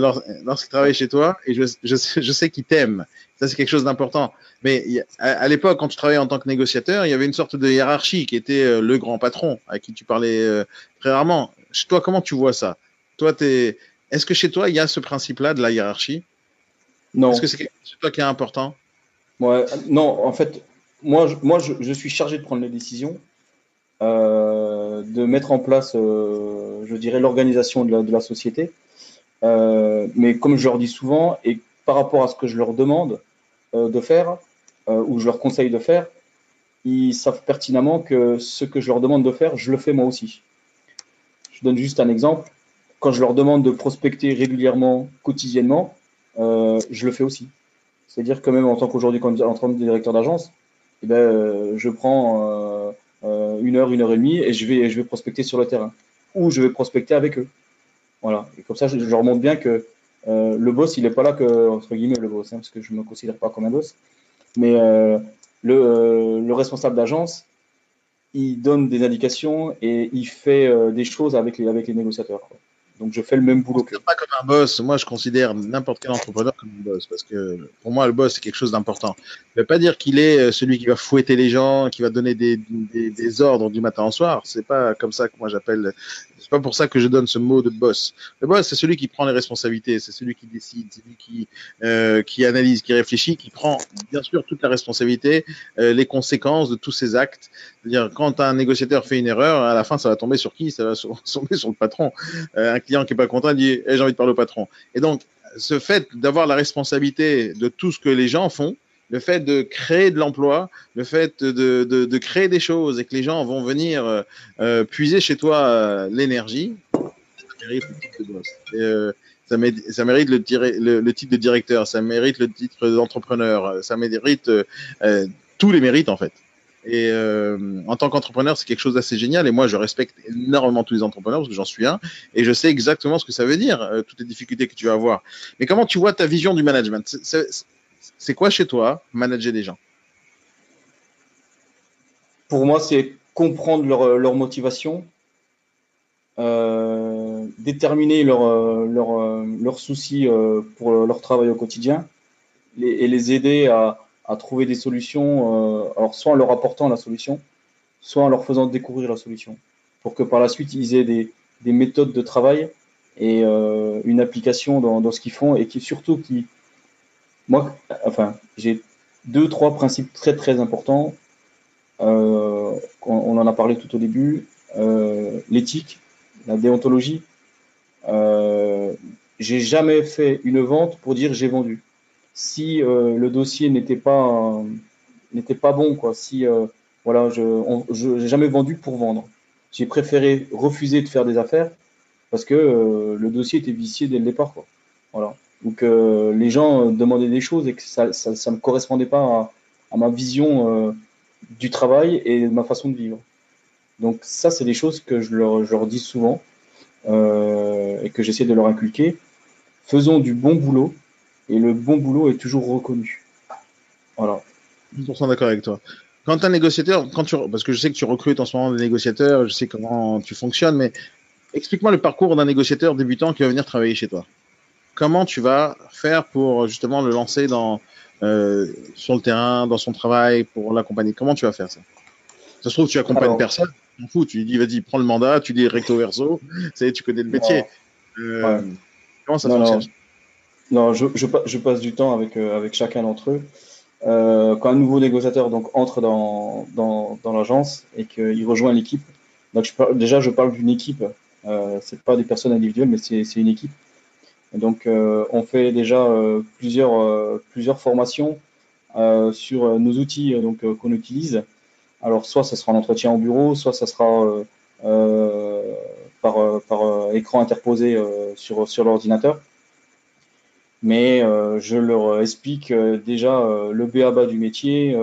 lorsqu'ils travaillent chez toi, et je, je, je sais qu'ils t'aiment. Ça, c'est quelque chose d'important. Mais à, l'époque, quand tu travaillais en tant que négociateur, il y avait une sorte de hiérarchie qui était euh, le grand patron à qui tu parlais euh, très rarement. Chez toi, comment tu vois ça? Toi, es... est-ce que chez toi, il y a ce principe-là de la hiérarchie? Non. Est-ce que c'est toi qui est important? Ouais, Non, en fait, moi, je, moi je, je, suis chargé de prendre les décisions euh, de mettre en place, euh, je dirais, l'organisation de, la, société. Euh, mais comme je leur dis souvent, et par rapport à ce que je leur demande de faire, ou je leur conseille de faire, ils savent pertinemment que ce que je leur demande de faire, je le fais moi aussi. Je donne juste un exemple. Quand je leur demande de prospecter régulièrement, quotidiennement, je le fais aussi. C'est-à-dire que même en tant qu'aujourd'hui, en tant que directeur d'agence, eh ben, je prends une heure, une heure et demie, et je vais, je vais prospecter sur le terrain. Ou je vais prospecter avec eux. Voilà. Et comme ça, je, leur montre bien que euh, le boss, il n'est pas là que, entre guillemets, le boss, hein, parce que je ne me considère pas comme un boss. Mais euh, le, le, responsable d'agence, il donne des indications et il fait des choses avec les négociateurs. Donc je fais le même boulot que. Pas comme un boss. Moi, je considère n'importe quel entrepreneur comme un boss parce que pour moi, le boss c'est quelque chose d'important. Veut pas dire qu'il est euh, celui qui va fouetter les gens, qui va donner des, des, des ordres du matin au soir. C'est pas comme ça que moi j'appelle c'est pas pour ça que je donne ce mot de boss. Le boss, c'est celui qui prend les responsabilités, c'est celui qui décide, c'est celui qui euh, qui analyse, qui réfléchit, qui prend bien sûr toute la responsabilité, euh, les conséquences de tous ses actes. C'est-à-dire quand un négociateur fait une erreur, à la fin, ça va tomber sur qui? Ça va tomber sur le patron. Euh, un client qui est pas content dit eh, j'ai envie de parler au patron. Et donc ce fait d'avoir la responsabilité de tout ce que les gens font, le fait de créer de l'emploi, le fait de, de, créer des choses et que les gens vont venir euh, euh puiser chez toi euh, l'énergie, ça mérite le titre de boss. Ça, mérite, le, titre de directeur, ça mérite le titre d'entrepreneur, ça mérite tous les mérites en fait. Et en tant qu'entrepreneur, c'est quelque chose d'assez génial. Et moi, je respecte énormément tous les entrepreneurs parce que j'en suis un. Et je sais exactement ce que ça veut dire, toutes les difficultés que tu vas avoir. Mais comment tu vois ta vision du management? C'est quoi chez toi manager des gens? Pour moi, c'est comprendre leur, leur motivation, euh, déterminer leurs leur, soucis euh, pour leur travail au quotidien et les aider à, trouver des solutions, euh, soit en leur apportant la solution, soit en leur faisant découvrir la solution, pour que par la suite ils aient des, des méthodes de travail et euh, une application dans, dans ce qu'ils font et qui surtout qui, moi, enfin, j'ai deux, trois principes très, très importants. Euh, on, en a parlé tout au début. Euh, l'éthique, la déontologie. Euh, j'ai jamais fait une vente pour dire j'ai vendu. Si euh, le dossier n'était pas n'était pas bon, quoi. Si euh, voilà, je n'ai jamais vendu pour vendre. J'ai préféré refuser de faire des affaires parce que le dossier était vicié dès le départ, quoi. Voilà ou que les gens demandaient des choses et que ça ne correspondait pas à, ma vision euh, du travail et de ma façon de vivre. Donc ça, c'est des choses que je leur, dis souvent euh, et que j'essaie de leur inculquer. Faisons du bon boulot et le bon boulot est toujours reconnu. Voilà. 100% d'accord avec toi. Quand un négociateur, quand tu, parce que je sais que tu recrutes en ce moment des négociateurs, je sais comment tu fonctionnes, mais explique-moi le parcours d'un négociateur débutant qui va venir travailler chez toi. Comment tu vas faire pour justement le lancer dans, euh, sur le terrain, dans son travail, pour l'accompagner? Comment tu vas faire ça? Ça se trouve, tu accompagnes personne, tu fous, tu lui dis, vas-y, prends le mandat, tu dis recto verso, tu connais le métier. Euh, comment ça fonctionne? Non, je, je, je, passe du temps avec, euh, avec chacun d'entre eux. Quand un nouveau négociateur donc entre dans, dans, dans l'agence et qu'il rejoint l'équipe, donc je déjà je parle d'une équipe, euh, c'est pas des personnes individuelles, mais c'est une équipe. Donc euh, on fait déjà euh, plusieurs euh, plusieurs formations sur nos outils qu'on utilise. Alors soit ça sera un entretien en bureau, soit ça sera par, par écran interposé sur l'ordinateur mais je leur explique déjà le BABA du métier,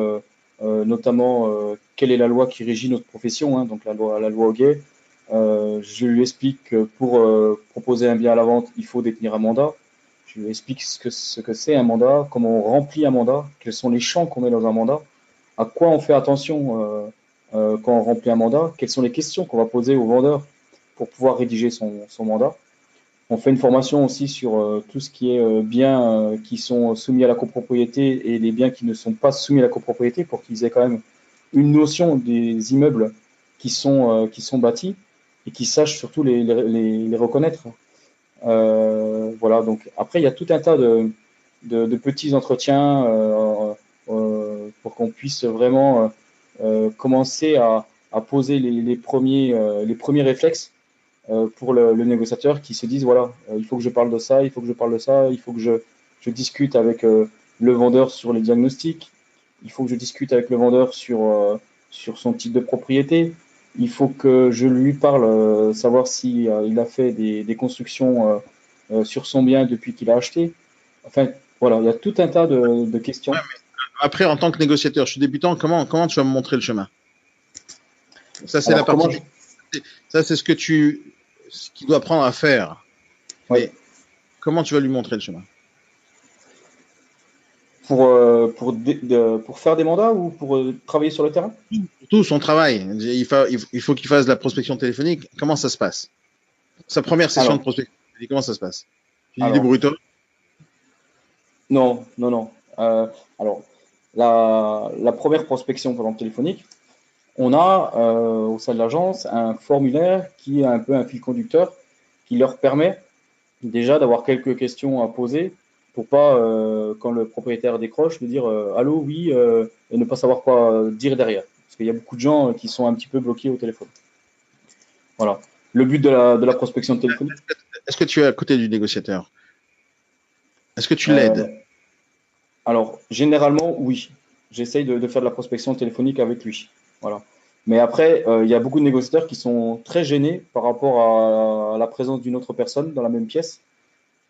notamment quelle est la loi qui régit notre profession, hein, donc la loi, la loi. Je lui explique que pour proposer un bien à la vente, il faut détenir un mandat. Je lui explique ce que ce que c'est un mandat, comment on remplit un mandat, quels sont les champs qu'on met dans un mandat, à quoi on fait attention quand on remplit un mandat, quelles sont les questions qu'on va poser au vendeur pour pouvoir rédiger son, mandat. On fait une formation aussi sur euh, tout ce qui est euh, biens euh, qui sont soumis à la copropriété et les biens qui ne sont pas soumis à la copropriété pour qu'ils aient quand même une notion des immeubles qui sont, qui sont bâtis et qui sachent surtout les, reconnaître. Euh, voilà, donc après, il y a tout un tas de, petits entretiens euh, euh, pour qu'on puisse vraiment commencer à, poser les, premiers, les premiers réflexes pour le, négociateur qui se disent voilà, il faut que je parle de ça, il faut que je parle de ça, il faut que je, discute avec le vendeur sur les diagnostics, il faut que je discute avec le vendeur sur son type de propriété, il faut que je lui parle, savoir si il a fait des, des constructions sur son bien depuis qu'il a acheté. Enfin, voilà, il y a tout un tas de, de questions. après, en tant que négociateur, je suis débutant, comment, comment tu vas me montrer le chemin? Ça, c'est la partie. Ça, c'est ce que tu, ce qu'il doit apprendre à faire. Mais comment tu vas lui montrer le chemin? Pour, euh, pour, pour faire des mandats ou pour euh, travailler sur le terrain? Tout son travail. Il, faut, il faut qu'il fasse de la prospection téléphonique. Comment ça se passe? Sa première session de prospection comment ça se passe? Tu dis Non, non, non. Euh, alors, la, la, première prospection par téléphonique, on a euh, au sein de l'agence un formulaire qui est un peu un fil conducteur qui leur permet déjà d'avoir quelques questions à poser pour pas, euh, quand le propriétaire décroche, de dire euh, allô, oui, et ne pas savoir quoi dire derrière. Parce qu'il y a beaucoup de gens qui sont un petit peu bloqués au téléphone. Voilà. Le but de la, de la prospection téléphonique. Est-ce que tu es à côté du négociateur? Est-ce que tu l'aides? Alors, généralement, oui. J'essaye de, de, faire de la prospection téléphonique avec lui. Voilà. Mais après, euh, il y a beaucoup de négociateurs qui sont très gênés par rapport à, la présence d'une autre personne dans la même pièce.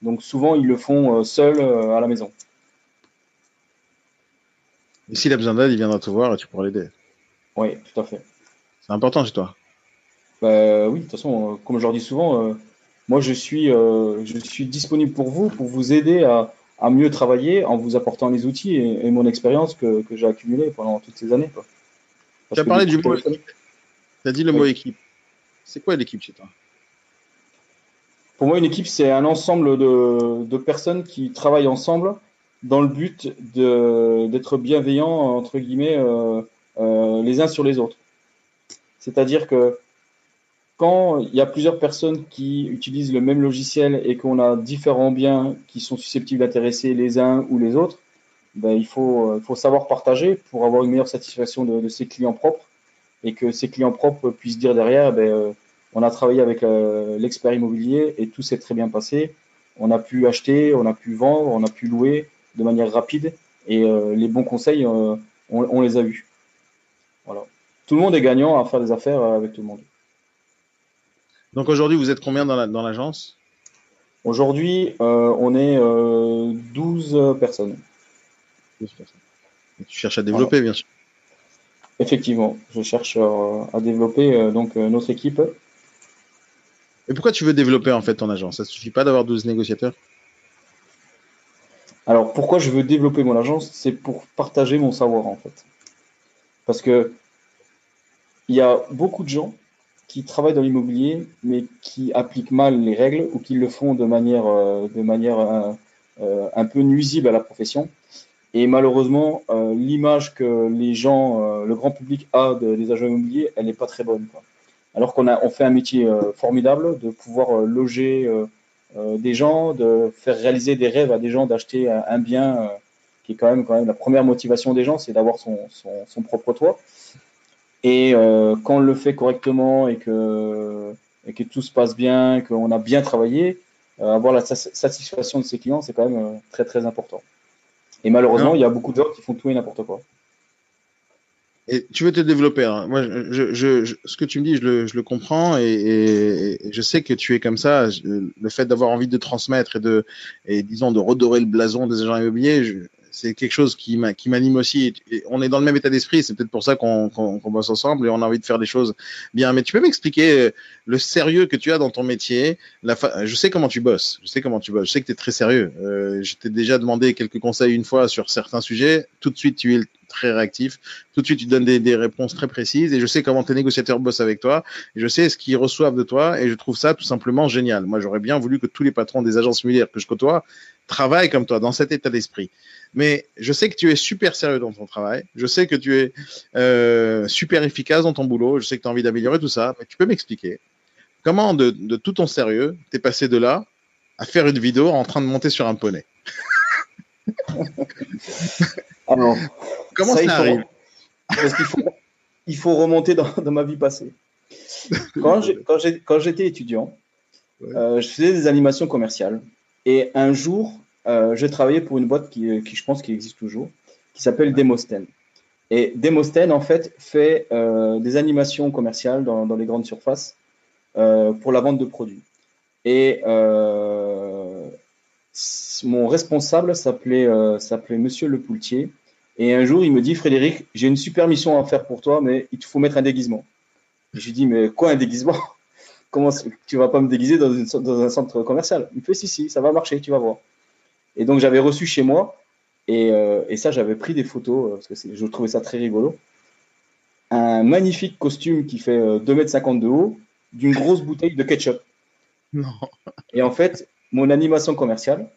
Donc souvent, ils le font euh, seuls euh, à la maison. Et s'il a besoin d'aide, il viendra te voir et tu pourras l'aider. Oui, tout à fait. C'est important chez toi. Bah, oui, de toute façon, comme je leur dis souvent, moi je suis, je suis disponible pour vous, pour vous aider à, à mieux travailler en vous apportant les outils et, et mon expérience que, que j'ai accumulée pendant toutes ces années. Quoi. Tu as parlé du mot équipe. Tu as dit le mot équipe. C'est quoi l'équipe chez toi? Pour moi, une équipe, c'est un ensemble de, personnes qui travaillent ensemble dans le but d'être bienveillants, entre guillemets, euh, euh, les uns sur les autres. C'est-à-dire que quand il y a plusieurs personnes qui utilisent le même logiciel et qu'on a différents biens qui sont susceptibles d'intéresser les uns ou les autres, ben, il, faut, savoir partager pour avoir une meilleure satisfaction de, de, ses clients propres et que ses clients propres puissent dire derrière, ben, euh, on a travaillé avec euh, l'expert immobilier et tout s'est très bien passé. On a pu acheter, on a pu vendre, on a pu louer de manière rapide et euh, les bons conseils, on, on, les a eus. Voilà. Tout le monde est gagnant à faire des affaires avec tout le monde. Donc aujourd'hui, vous êtes combien dans l'agence? La, Aujourd'hui, on est 12 personnes tu cherches à développer, bien sûr. Effectivement, je cherche à développer donc notre équipe. Et pourquoi tu veux développer en fait ton agence? Ça ne suffit pas d'avoir 12 négociateurs? Alors pourquoi je veux développer mon agence? C'est pour partager mon savoir en fait. Parce que il y a beaucoup de gens qui travaillent dans l'immobilier, mais qui appliquent mal les règles ou qui le font de manière, euh, euh, euh, un peu nuisible à la profession. Et malheureusement, l'image que les gens, le grand public a des agents immobiliers, elle n'est pas très bonne. Alors qu'on a, on fait un métier formidable de pouvoir loger des gens, de faire réaliser des rêves à des gens d'acheter un, bien qui est quand même, quand même la première motivation des gens, c'est d'avoir son, son, son propre toit. Et euh, quand on le fait correctement et que, et que tout se passe bien, qu'on a bien travaillé, euh, avoir la satisfaction de ses clients, c'est quand même euh, très très important. Et malheureusement, il y a beaucoup de gens qui font tout et n'importe quoi. Et tu veux te développer. Hein. Moi, je, je, ce que tu me dis, je le, je le comprends et, et, je sais que tu es comme ça. Le fait d'avoir envie de transmettre et de, et disons, de redorer le blason des agents immobiliers, je, c'est quelque chose qui m'anime aussi. Et on est dans le même état d'esprit, c'est peut-être pour ça qu'on bosse ensemble et on a envie de faire des choses bien. Mais tu peux m'expliquer euh, le sérieux que tu as dans ton métier Je sais comment tu bosses, je sais comment tu bosses, je sais que tu es très sérieux. Euh, je t'ai déjà demandé quelques conseils une fois sur certains sujets. Tout de suite, tu es très réactif. Tout de suite, tu donnes des, des, réponses très précises et je sais comment tes négociateurs bossent avec toi. Et je sais ce qu'ils reçoivent de toi et je trouve ça tout simplement génial. Moi, j'aurais bien voulu que tous les patrons des agences immobilières que je côtoie travaillent comme toi, dans cet état d'esprit mais je sais que tu es super sérieux dans ton travail. Je sais que tu es euh, super efficace dans ton boulot. Je sais que tu as envie d'améliorer tout ça. Mais tu peux m'expliquer comment, de, tout ton sérieux, tu es passé de là à faire une vidéo en train de monter sur un poney? Alors, comment ça, arrive? Parce qu'il faut, il faut remonter dans, ma vie passée. Quand j'étais étudiant, euh, je faisais des animations commerciales. Et un jour, euh, je travaillais pour une boîte qui, qui, je pense qui existe toujours, qui s'appelle Demosten. Et Demosten, en fait, fait euh, des animations commerciales dans, dans les grandes surfaces euh, pour la vente de produits. Et mon responsable s'appelait s'appelait Monsieur Le Poultier. Et un jour, il me dit, Frédéric, j'ai une super mission à faire pour toi, mais il te faut mettre un déguisement. je lui dis, mais quoi un déguisement? Comment tu vas pas me déguiser dans, une, dans un centre commercial? Il me fait, si, si, ça va marcher, tu vas voir. Et donc, j'avais reçu chez moi, et, euh, et ça, j'avais pris des photos, euh, parce que je trouvais ça très rigolo. Un magnifique costume qui fait 2,50 m de haut, d'une grosse bouteille de ketchup. Non. Et en fait, mon animation commerciale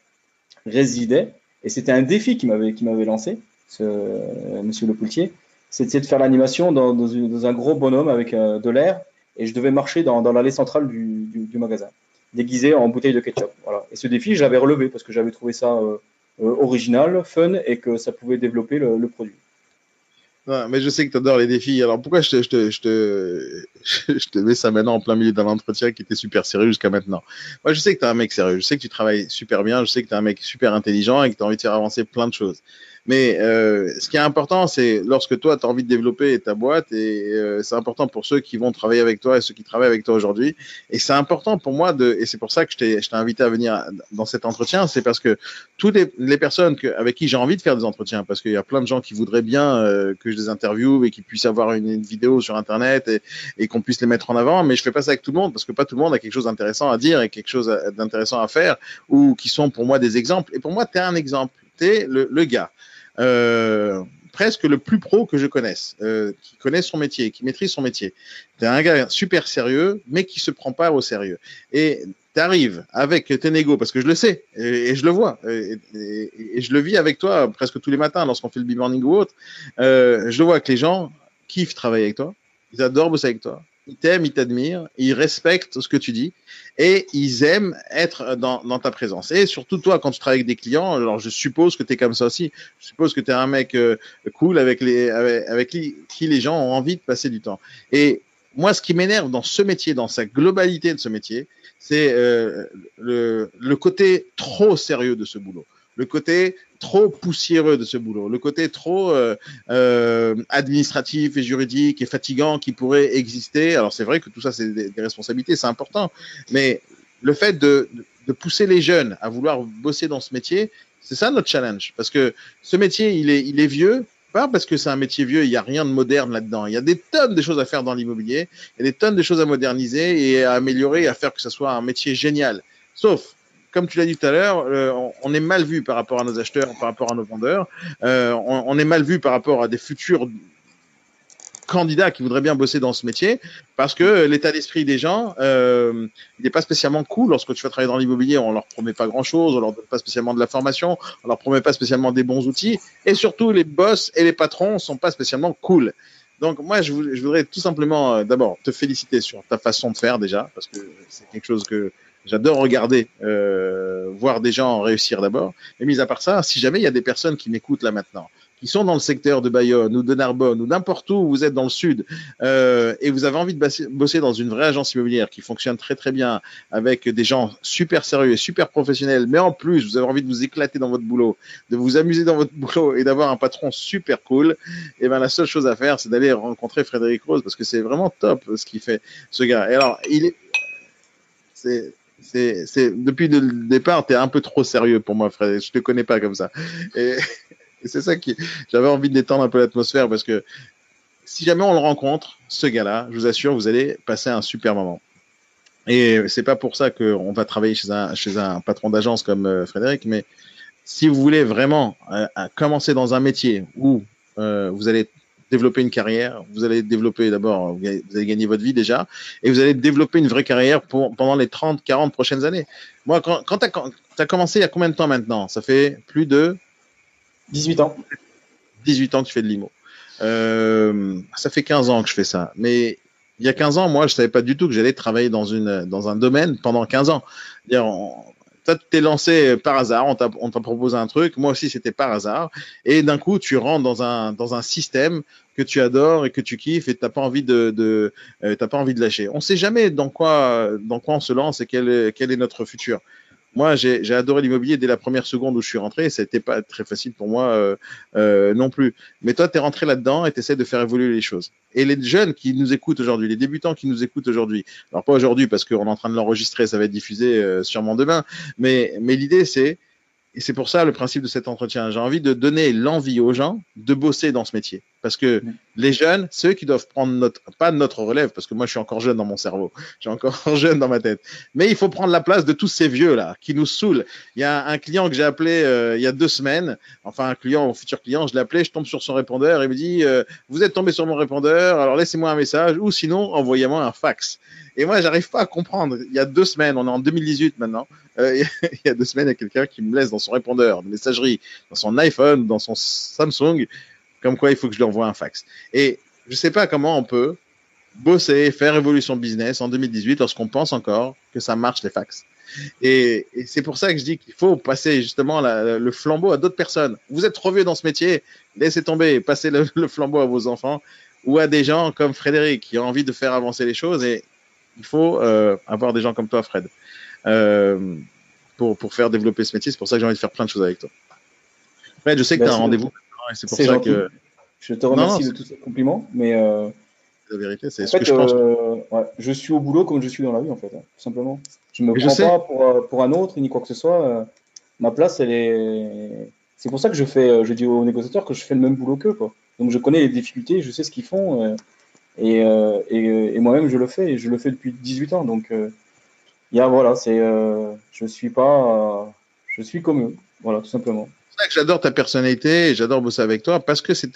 résidait, et c'était un défi qui m'avait, qui m'avait lancé, ce, euh, monsieur Le Poultier, c'était de faire l'animation dans, dans, un gros bonhomme avec de l'air, et je devais marcher dans, dans l'allée centrale du, du magasin déguisé en bouteille de ketchup. Voilà. Et ce défi, j'avais relevé parce que j'avais trouvé ça euh, euh, original, fun et que ça pouvait développer le, produit. mais je sais que tu adores les défis. Alors pourquoi je je, je, te, je te mets ça maintenant en plein milieu d'un entretien qui était super sérieux jusqu'à maintenant? Moi, je sais que tu es un mec sérieux. Je sais que tu travailles super bien. Je sais que tu es un mec super intelligent et que tu as envie de faire avancer plein de choses. Mais euh, ce qui est important, c'est lorsque toi, tu as envie de développer ta boîte, et euh, c'est important pour ceux qui vont travailler avec toi et ceux qui travaillent avec toi aujourd'hui. Et c'est important pour moi, de, et c'est pour ça que je t'ai invité à venir dans cet entretien, c'est parce que toutes les, personnes avec qui j'ai envie de faire des entretiens, parce qu'il y a plein de gens qui voudraient bien euh, que je les interviewe et qu'ils puissent avoir une, une, vidéo sur Internet et, et qu'on puisse les mettre en avant, mais je fais pas ça avec tout le monde, parce que pas tout le monde a quelque chose d'intéressant à dire et quelque chose d'intéressant à faire, ou qui sont pour moi des exemples. Et pour moi, tu es un exemple. Tu es le, le gars. Euh, presque le plus pro que je connaisse, euh, qui connaît son métier, qui maîtrise son métier. Tu es un gars super sérieux, mais qui se prend pas au sérieux. Et tu arrives avec tes négos, parce que je le sais, et, je le vois, et, et, je le vis avec toi presque tous les matins lorsqu'on fait le b-morning ou autre. Euh, je le vois que les gens kiffent travailler avec toi, ils adorent bosser avec toi, ils t'aiment, ils t'admirent, ils respectent ce que tu dis et ils aiment être dans, ta présence. Et surtout toi, quand tu travailles avec des clients, alors je suppose que tu es comme ça aussi, je suppose que tu es un mec euh, cool avec, les, avec, qui, les gens ont envie de passer du temps. Et moi, ce qui m'énerve dans ce métier, dans sa globalité de ce métier, c'est euh, le côté trop sérieux de ce boulot le côté trop poussiéreux de ce boulot, le côté trop euh, euh, administratif et juridique et fatigant qui pourrait exister. Alors c'est vrai que tout ça c'est des, responsabilités, c'est important, mais le fait de, de, pousser les jeunes à vouloir bosser dans ce métier, c'est ça notre challenge, parce que ce métier il est, il est vieux, pas parce que c'est un métier vieux, il n'y a rien de moderne là-dedans. Il y a des tonnes de choses à faire dans l'immobilier, il y a des tonnes de choses à moderniser et à améliorer, à faire que ce soit un métier génial. Sauf, comme tu l'as dit tout à l'heure, euh, on est mal vu par rapport à nos acheteurs, par rapport à nos vendeurs. Euh, on, est mal vu par rapport à des futurs candidats qui voudraient bien bosser dans ce métier parce que l'état d'esprit des gens, euh, il n'est pas spécialement cool. Lorsque tu vas travailler dans l'immobilier, on leur promet pas grand chose, on leur donne pas spécialement de la formation, on leur promet pas spécialement des bons outils, et surtout les boss et les patrons sont pas spécialement cool. Donc moi, je, voudrais tout simplement d'abord te féliciter sur ta façon de faire déjà, parce que c'est quelque chose que j'adore regarder, euh, voir des gens réussir d'abord. Mais mis à part ça, si jamais il y a des personnes qui m'écoutent là maintenant, qui sont dans le secteur de Bayonne ou de Narbonne ou n'importe où vous êtes dans le sud euh, et vous avez envie de bosser dans une vraie agence immobilière qui fonctionne très très bien avec des gens super sérieux et super professionnels, mais en plus vous avez envie de vous éclater dans votre boulot, de vous amuser dans votre boulot et d'avoir un patron super cool, et eh ben la seule chose à faire c'est d'aller rencontrer Frédéric Rose parce que c'est vraiment top ce qu'il fait ce gars. Et alors il est c'est c'est, depuis le départ, tu es un peu trop sérieux pour moi, Frédéric. Je te connais pas comme ça. Et, et c'est ça qui, j'avais envie de détendre un peu l'atmosphère parce que si jamais on le rencontre, ce gars-là, je vous assure, vous allez passer un super moment. Et c'est pas pour ça qu'on va travailler chez un, chez un patron d'agence comme euh, Frédéric, mais si vous voulez vraiment euh, commencer dans un métier où euh, vous allez développer une carrière, vous allez développer d'abord, vous allez gagner votre vie déjà, et vous allez développer une vraie carrière pour, pendant les 30, 40 prochaines années. Moi, quand, quand tu as, as, commencé il y a combien de temps maintenant? Ça fait plus de 18 ans. 18 ans que tu fais de l'IMO. Euh, ça fait 15 ans que je fais ça. Mais il y a 15 ans, moi, je savais pas du tout que j'allais travailler dans, une, dans un domaine pendant 15 ans. Toi, tu t'es lancé par hasard, on t'a proposé un truc, moi aussi c'était par hasard, et d'un coup tu rentres dans un, dans un système que tu adores et que tu kiffes et t'as pas envie de, euh, pas envie de lâcher. On sait jamais dans quoi, dans quoi on se lance et quel quel est notre futur. Moi, j'ai adoré l'immobilier dès la première seconde où je suis rentré. Ça n'était pas très facile pour moi euh, euh, non plus. Mais toi, tu es rentré là-dedans et tu essaies de faire évoluer les choses. Et les jeunes qui nous écoutent aujourd'hui, les débutants qui nous écoutent aujourd'hui, alors pas aujourd'hui parce qu'on est en train de l'enregistrer, ça va être diffusé sûrement demain, mais, mais l'idée, c'est et c'est pour ça le principe de cet entretien. J'ai envie de donner l'envie aux gens de bosser dans ce métier. Parce que les jeunes, ceux qui doivent prendre notre, pas notre relève, parce que moi je suis encore jeune dans mon cerveau, je suis encore jeune dans ma tête. Mais il faut prendre la place de tous ces vieux là qui nous saoulent. Il y a un client que j'ai appelé euh, il y a deux semaines, enfin un client, un futur client, je l'ai appelé, je tombe sur son répondeur, il me dit euh, vous êtes tombé sur mon répondeur, alors laissez-moi un message ou sinon envoyez-moi un fax. Et moi, j'arrive pas à comprendre. Il y a deux semaines, on est en 2018 maintenant. Euh, il y a deux semaines, il y a quelqu'un qui me laisse dans son répondeur de messagerie, dans son iPhone, dans son Samsung, comme quoi il faut que je lui envoie un fax. Et je sais pas comment on peut bosser, faire évoluer son business en 2018 lorsqu'on pense encore que ça marche les fax. Et, c'est pour ça que je dis qu'il faut passer justement le flambeau à d'autres personnes. Vous êtes trop vieux dans ce métier, laissez tomber, passez le, le, flambeau à vos enfants ou à des gens comme Frédéric qui ont envie de faire avancer les choses et il faut euh, avoir des gens comme toi, Fred, euh, pour, pour faire développer ce métier. C'est pour ça que j'ai envie de faire plein de choses avec toi. Fred, je sais que tu as un rendez-vous. C'est pour ça que. Je te remercie de tous ces compliments, mais. Euh, la vérité, c'est ce que je pense. Ouais, je suis au boulot comme je suis dans la vie, en fait, hein, tout simplement. Je me prends pas pour, pour, un autre ni quoi que ce soit. Ma place, elle est. C'est pour ça que je fais, je dis aux négociateurs que je fais le même boulot qu'eux, quoi. Donc je connais les difficultés, je sais ce qu'ils font. Et, euh, et, moi-même, je le fais, et je le fais depuis 18 ans. Donc, euh, il y voilà, c'est, euh, je suis pas, je suis comme eux, voilà, tout simplement. C'est ça que j'adore ta personnalité j'adore bosser avec toi parce que c'est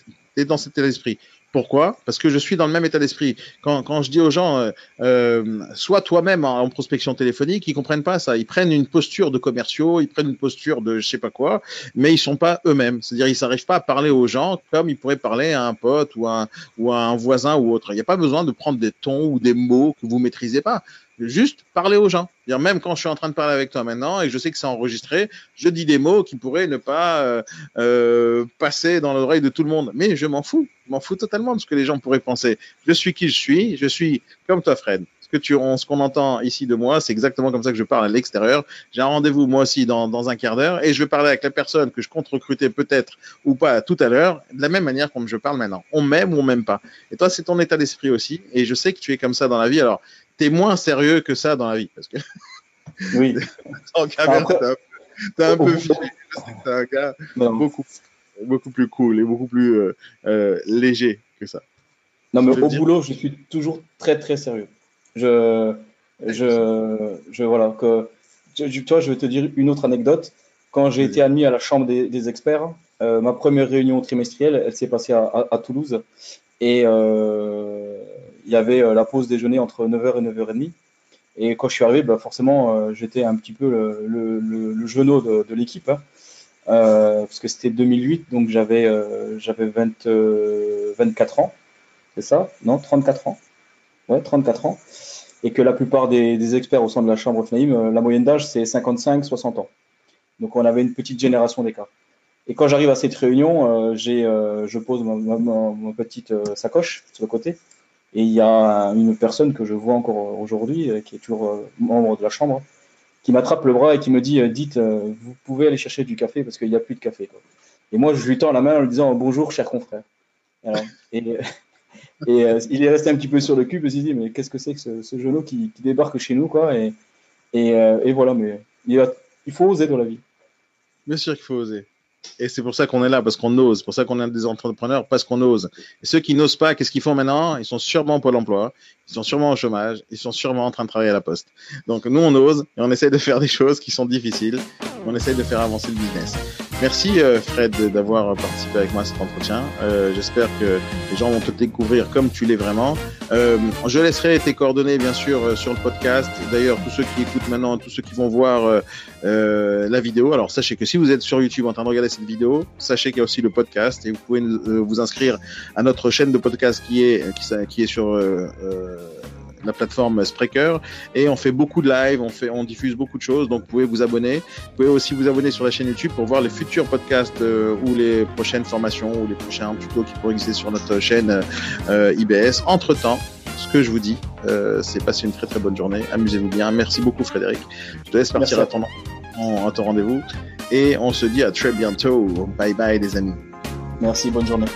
dans cet état d'esprit. Pourquoi? Parce que je suis dans le même état d'esprit. Quand, je dis aux gens, euh, euh, soit toi-même en, prospection téléphonique, ils comprennent pas ça. Ils prennent une posture de commerciaux, ils prennent une posture de je sais pas quoi, mais ils sont pas eux-mêmes. C'est-à-dire, ils s'arrivent pas à parler aux gens comme ils pourraient parler à un pote ou à un, un voisin ou autre. Il n'y a pas besoin de prendre des tons ou des mots que vous maîtrisez pas juste parler aux gens. Dire même quand je suis en train de parler avec toi maintenant et je sais que c'est enregistré, je dis des mots qui pourraient ne pas euh, euh, passer dans l'oreille de tout le monde. Mais je m'en fous, je m'en fous totalement de ce que les gens pourraient penser. Je suis qui je suis, je suis comme toi Fred. Ce que tu, ce qu'on entend ici de moi, c'est exactement comme ça que je parle à l'extérieur. J'ai un rendez-vous moi aussi dans, dans un quart d'heure et je vais parler avec la personne que je compte recruter peut-être ou pas tout à l'heure de la même manière comme je parle maintenant. On m'aime ou on m'aime pas. Et toi, c'est ton état d'esprit aussi. Et je sais que tu es comme ça dans la vie. Alors, t'es moins sérieux que ça dans la vie. Parce que. Oui. en caméra, t'es un, un, peu fiché. C'est un gars beaucoup. beaucoup plus cool et beaucoup plus léger que ça. Non, mais au boulot, je suis toujours très très sérieux. Je, je, je voilà que toi, je vais te dire une autre anecdote. Quand j'ai été admis à la chambre des, experts, euh, ma première réunion trimestrielle, elle s'est passée à, Toulouse. Et euh, il y avait euh, la pause déjeuner entre 9h et 9h30. Et quand je suis arrivé, bah forcément, j'étais un petit peu le, genou de, l'équipe. Hein. parce que c'était 2008, donc j'avais j'avais 24 ans. C'est ça? Non, 34 ans. Ouais, 34 ans et que la plupart des, experts au sein de la chambre FNAIM, euh, la moyenne d'âge, c'est 55-60 ans. Donc on avait une petite génération d'écart. Et quand j'arrive à cette réunion, euh, euh, je pose ma, petite sacoche sur le côté, et il y a une personne que je vois encore aujourd'hui, qui est toujours membre de la chambre, qui m'attrape le bras et qui me dit Dites, vous pouvez aller chercher du café parce qu'il n'y a plus de café. Et moi, je lui tends la main en lui disant Bonjour, cher confrère. et, euh, il est resté un petit peu sur le cul, il s'est dit, mais qu'est-ce que c'est que ce, genou qui, débarque chez nous, quoi? Euh, et voilà, mais il, il, faut oser dans la vie. Bien sûr qu'il faut oser. Et c'est pour ça qu'on est là, parce qu'on ose. C'est pour ça qu'on est des entrepreneurs, parce qu'on ose. Et ceux qui n'osent pas, qu'est-ce qu'ils font maintenant? Ils sont sûrement au Pôle emploi, ils sont sûrement au chômage, ils sont sûrement en train de travailler à la poste. Donc nous, on ose et on essaie de faire des choses qui sont difficiles. On essaie de faire avancer le business. Merci euh, Fred d'avoir participé avec moi à cet entretien. Euh, j'espère que les gens vont te découvrir comme tu l'es vraiment. Euh, je laisserai tes coordonnées bien sûr sur le podcast. D'ailleurs, tous ceux qui écoutent maintenant, tous ceux qui vont voir la vidéo, alors sachez que si vous êtes sur YouTube en train de regarder cette vidéo, sachez qu'il y a aussi le podcast et vous pouvez vous inscrire à notre chaîne de podcast qui est qui, qui est sur la plateforme Spreaker et on fait beaucoup de live, on fait, on diffuse beaucoup de choses, donc vous pouvez vous abonner. Vous pouvez aussi vous abonner sur la chaîne YouTube pour voir les futurs podcasts euh, ou les prochaines formations ou les prochains tutos qui pourraient exister sur notre chaîne euh, IBS. Entre temps, ce que je vous dis, euh, c'est passer une très très bonne journée, amusez-vous bien. Merci beaucoup Frédéric. Je te laisse partir à ton, à ton rendez-vous et on se dit à très bientôt. Bye bye les amis. Merci, bonne journée.